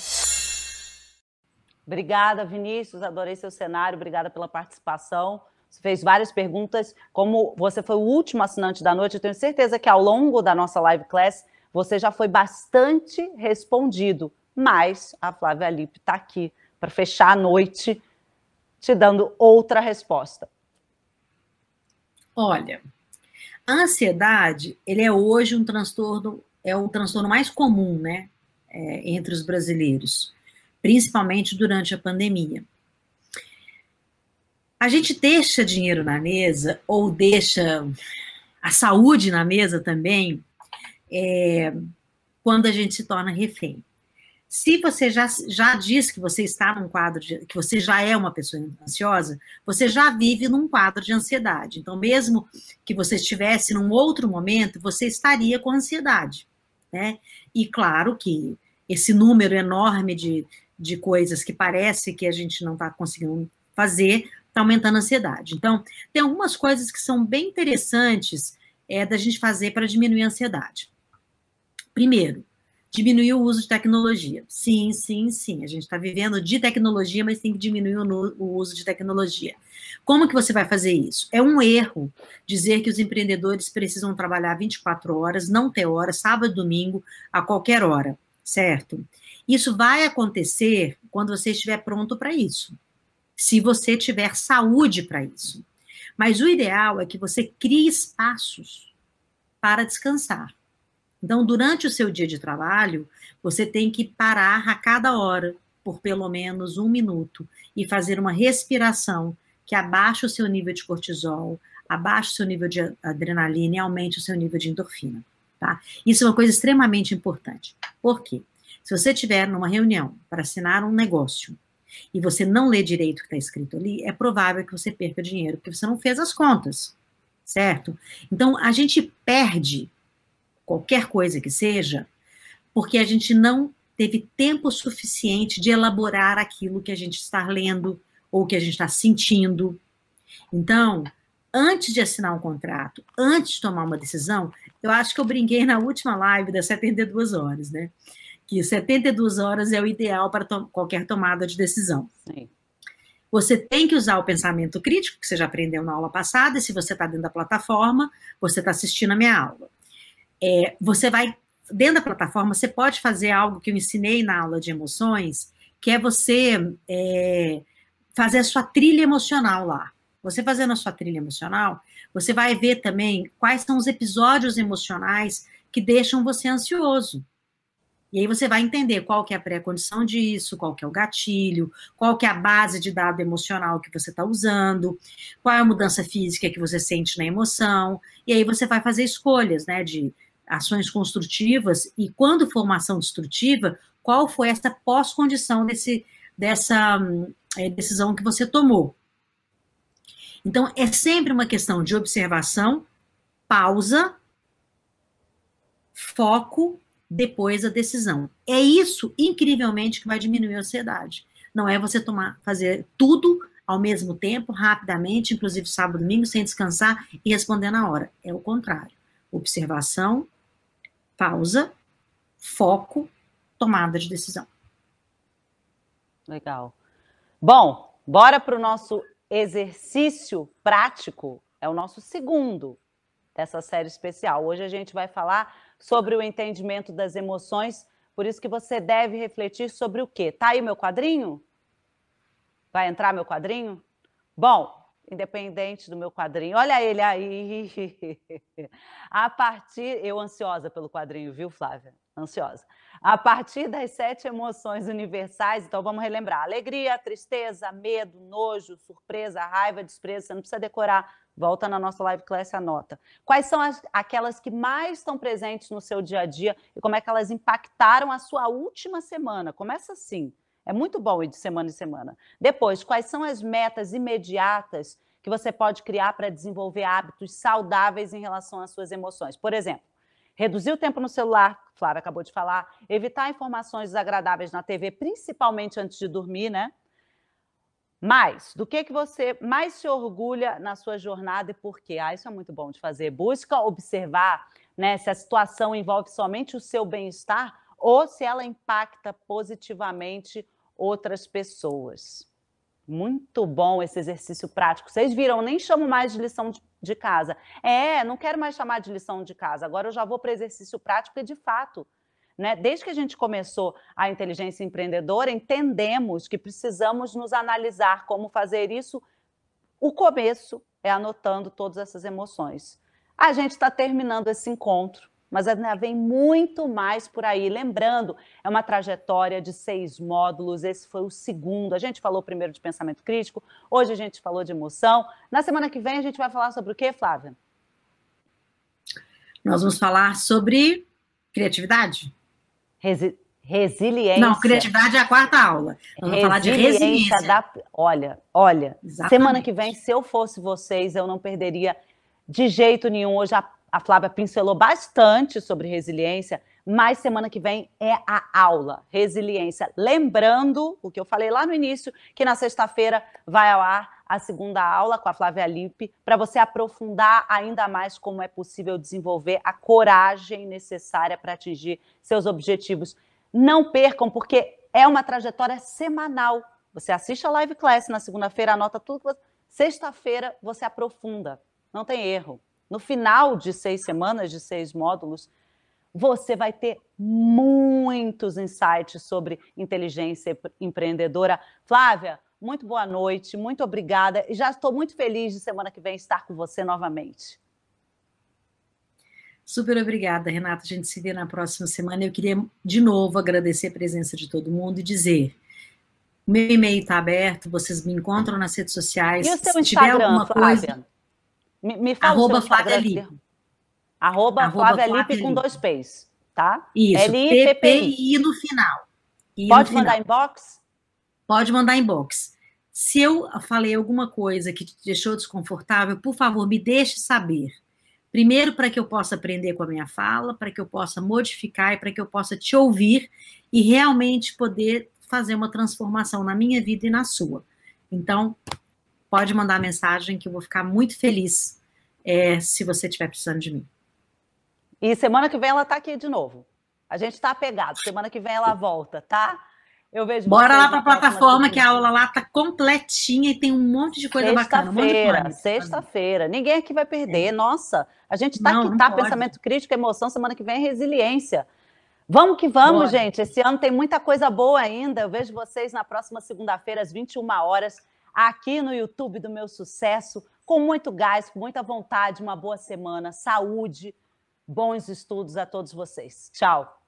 Obrigada, Vinícius. Adorei seu cenário. Obrigada pela participação. Você fez várias perguntas. Como você foi o último assinante da noite, eu tenho certeza que ao longo da nossa live class você já foi bastante respondido. Mas a Flávia Lippe está aqui para fechar a noite te dando outra resposta. Olha, a ansiedade, ele é hoje um transtorno, é o transtorno mais comum, né, é, entre os brasileiros, principalmente durante a pandemia a gente deixa dinheiro na mesa ou deixa a saúde na mesa também é, quando a gente se torna refém. Se você já, já diz que você está num quadro de, que você já é uma pessoa ansiosa, você já vive num quadro de ansiedade. Então, mesmo que você estivesse num outro momento, você estaria com ansiedade. né? E claro que esse número enorme de, de coisas que parece que a gente não está conseguindo fazer está aumentando a ansiedade. Então, tem algumas coisas que são bem interessantes é, da gente fazer para diminuir a ansiedade. Primeiro, diminuir o uso de tecnologia. Sim, sim, sim. A gente está vivendo de tecnologia, mas tem que diminuir o, uso de tecnologia. Como que você vai fazer isso? É um erro dizer que os empreendedores precisam trabalhar 24 horas, não ter hora, sábado, domingo, a qualquer hora, certo? Isso vai acontecer quando você estiver pronto para isso. Se você tiver saúde para isso. Mas o ideal é que você crie espaços para descansar. Então, durante o seu dia de trabalho, você tem que parar a cada hora, por pelo menos um minuto, e fazer uma respiração que abaixa o seu nível de cortisol, abaixa o seu nível de adrenalina e aumente o seu nível de endorfina. Tá? Isso é uma coisa extremamente importante. Por quê? Se você estiver numa reunião para assinar um negócio e você não lê direito o que está escrito ali, é provável que você perca dinheiro, porque você não fez as contas, certo? Então, a gente perde qualquer coisa que seja, porque a gente não teve tempo suficiente de elaborar aquilo que a gente está lendo ou que a gente está sentindo. Então, antes de assinar um contrato, antes de tomar uma decisão, eu acho que eu brinquei na última live das 72 horas, né? Que 72 horas é o ideal para to qualquer tomada de decisão. Sim. Você tem que usar o pensamento crítico, que você já aprendeu na aula passada, e se você está dentro da plataforma, você está assistindo a minha aula é, você vai, dentro da plataforma, você pode fazer algo que eu ensinei na aula de emoções, que é você é, fazer a sua trilha emocional lá. Você fazendo a sua trilha emocional, você vai ver também quais são os episódios emocionais que deixam você ansioso. E aí você vai entender qual que é a pré-condição disso, qual que é o gatilho, qual que é a base de dado emocional que você está usando, qual é a mudança física que você sente na emoção, e aí você vai fazer escolhas, né, de ações construtivas e quando for uma ação destrutiva, qual foi essa pós-condição desse, dessa é, decisão que você tomou. Então, é sempre uma questão de observação, pausa, foco, depois a decisão. É isso, incrivelmente, que vai diminuir a ansiedade. Não é você tomar, fazer tudo ao mesmo tempo, rapidamente, inclusive sábado, domingo, sem descansar e responder na hora. É o contrário. Observação, pausa, foco, tomada de decisão. Legal. Bom, bora para o nosso exercício prático. É o nosso segundo dessa série especial. Hoje a gente vai falar sobre o entendimento das emoções, por isso que você deve refletir sobre o quê? Tá aí meu quadrinho? Vai entrar meu quadrinho? Bom, independente do meu quadrinho. Olha ele aí. [laughs] A partir. Eu ansiosa pelo quadrinho, viu, Flávia? Ansiosa. A partir das sete emoções universais, então vamos relembrar: alegria, tristeza, medo, nojo, surpresa, raiva, desprezo. Você não precisa decorar. Volta na nossa live class e anota. Quais são as, aquelas que mais estão presentes no seu dia a dia e como é que elas impactaram a sua última semana? Começa assim. É muito bom ir de semana em semana. Depois, quais são as metas imediatas que você pode criar para desenvolver hábitos saudáveis em relação às suas emoções? Por exemplo, reduzir o tempo no celular, Clara acabou de falar, evitar informações desagradáveis na TV, principalmente antes de dormir, né? Mais, do que, que você mais se orgulha na sua jornada e por quê? Ah, isso é muito bom de fazer. Busca observar né, se a situação envolve somente o seu bem-estar ou se ela impacta positivamente outras pessoas. Muito bom esse exercício prático. Vocês viram, nem chamo mais de lição de casa. É, não quero mais chamar de lição de casa. Agora eu já vou para exercício prático e, de fato, né, desde que a gente começou a inteligência empreendedora, entendemos que precisamos nos analisar como fazer isso. O começo é anotando todas essas emoções. A gente está terminando esse encontro mas ainda vem muito mais por aí. Lembrando, é uma trajetória de seis módulos, esse foi o segundo. A gente falou primeiro de pensamento crítico, hoje a gente falou de emoção. Na semana que vem a gente vai falar sobre o quê, Flávia? Nós vamos falar sobre criatividade. Resi resiliência. Não, criatividade é a quarta aula. Vamos falar de resiliência. Da... Olha, olha, Exatamente. semana que vem, se eu fosse vocês, eu não perderia de jeito nenhum. Hoje a a Flávia pincelou bastante sobre resiliência, mas semana que vem é a aula, resiliência. Lembrando o que eu falei lá no início, que na sexta-feira vai ao ar a segunda aula com a Flávia Lippe, para você aprofundar ainda mais como é possível desenvolver a coragem necessária para atingir seus objetivos. Não percam, porque é uma trajetória semanal. Você assiste a live class na segunda-feira, anota tudo. Sexta-feira você aprofunda, não tem erro. No final de seis semanas, de seis módulos, você vai ter muitos insights sobre inteligência empreendedora. Flávia, muito boa noite, muito obrigada. E já estou muito feliz de semana que vem estar com você novamente. Super obrigada, Renata. A gente se vê na próxima semana. Eu queria de novo agradecer a presença de todo mundo e dizer: meu e-mail está aberto, vocês me encontram nas redes sociais. E o seu se Instagram, tiver alguma Flávia? coisa. Me, me fala Arroba Flávia Lipe. Arroba, Arroba Flávia, Flávia Lipe com dois P's, tá? Isso, P-P-I no final. I Pode no mandar final. inbox? Pode mandar inbox. Se eu falei alguma coisa que te deixou desconfortável, por favor, me deixe saber. Primeiro, para que eu possa aprender com a minha fala, para que eu possa modificar e para que eu possa te ouvir e realmente poder fazer uma transformação na minha vida e na sua. Então, pode mandar mensagem que eu vou ficar muito feliz é, se você estiver precisando de mim. E semana que vem ela está aqui de novo. A gente está apegado. Semana que vem ela volta, tá? Eu vejo Bora lá para a plataforma que a aula lá tá completinha e tem um monte de coisa bacana. Sexta-feira, sexta-feira. Ninguém aqui vai perder. É. Nossa, a gente está aqui, tá? Pensamento crítico, emoção. Semana que vem é resiliência. Vamos que vamos, Bora. gente. Esse ano tem muita coisa boa ainda. Eu vejo vocês na próxima segunda-feira, às 21 horas, aqui no YouTube do Meu Sucesso, com muito gás, com muita vontade. Uma boa semana, saúde, bons estudos a todos vocês. Tchau.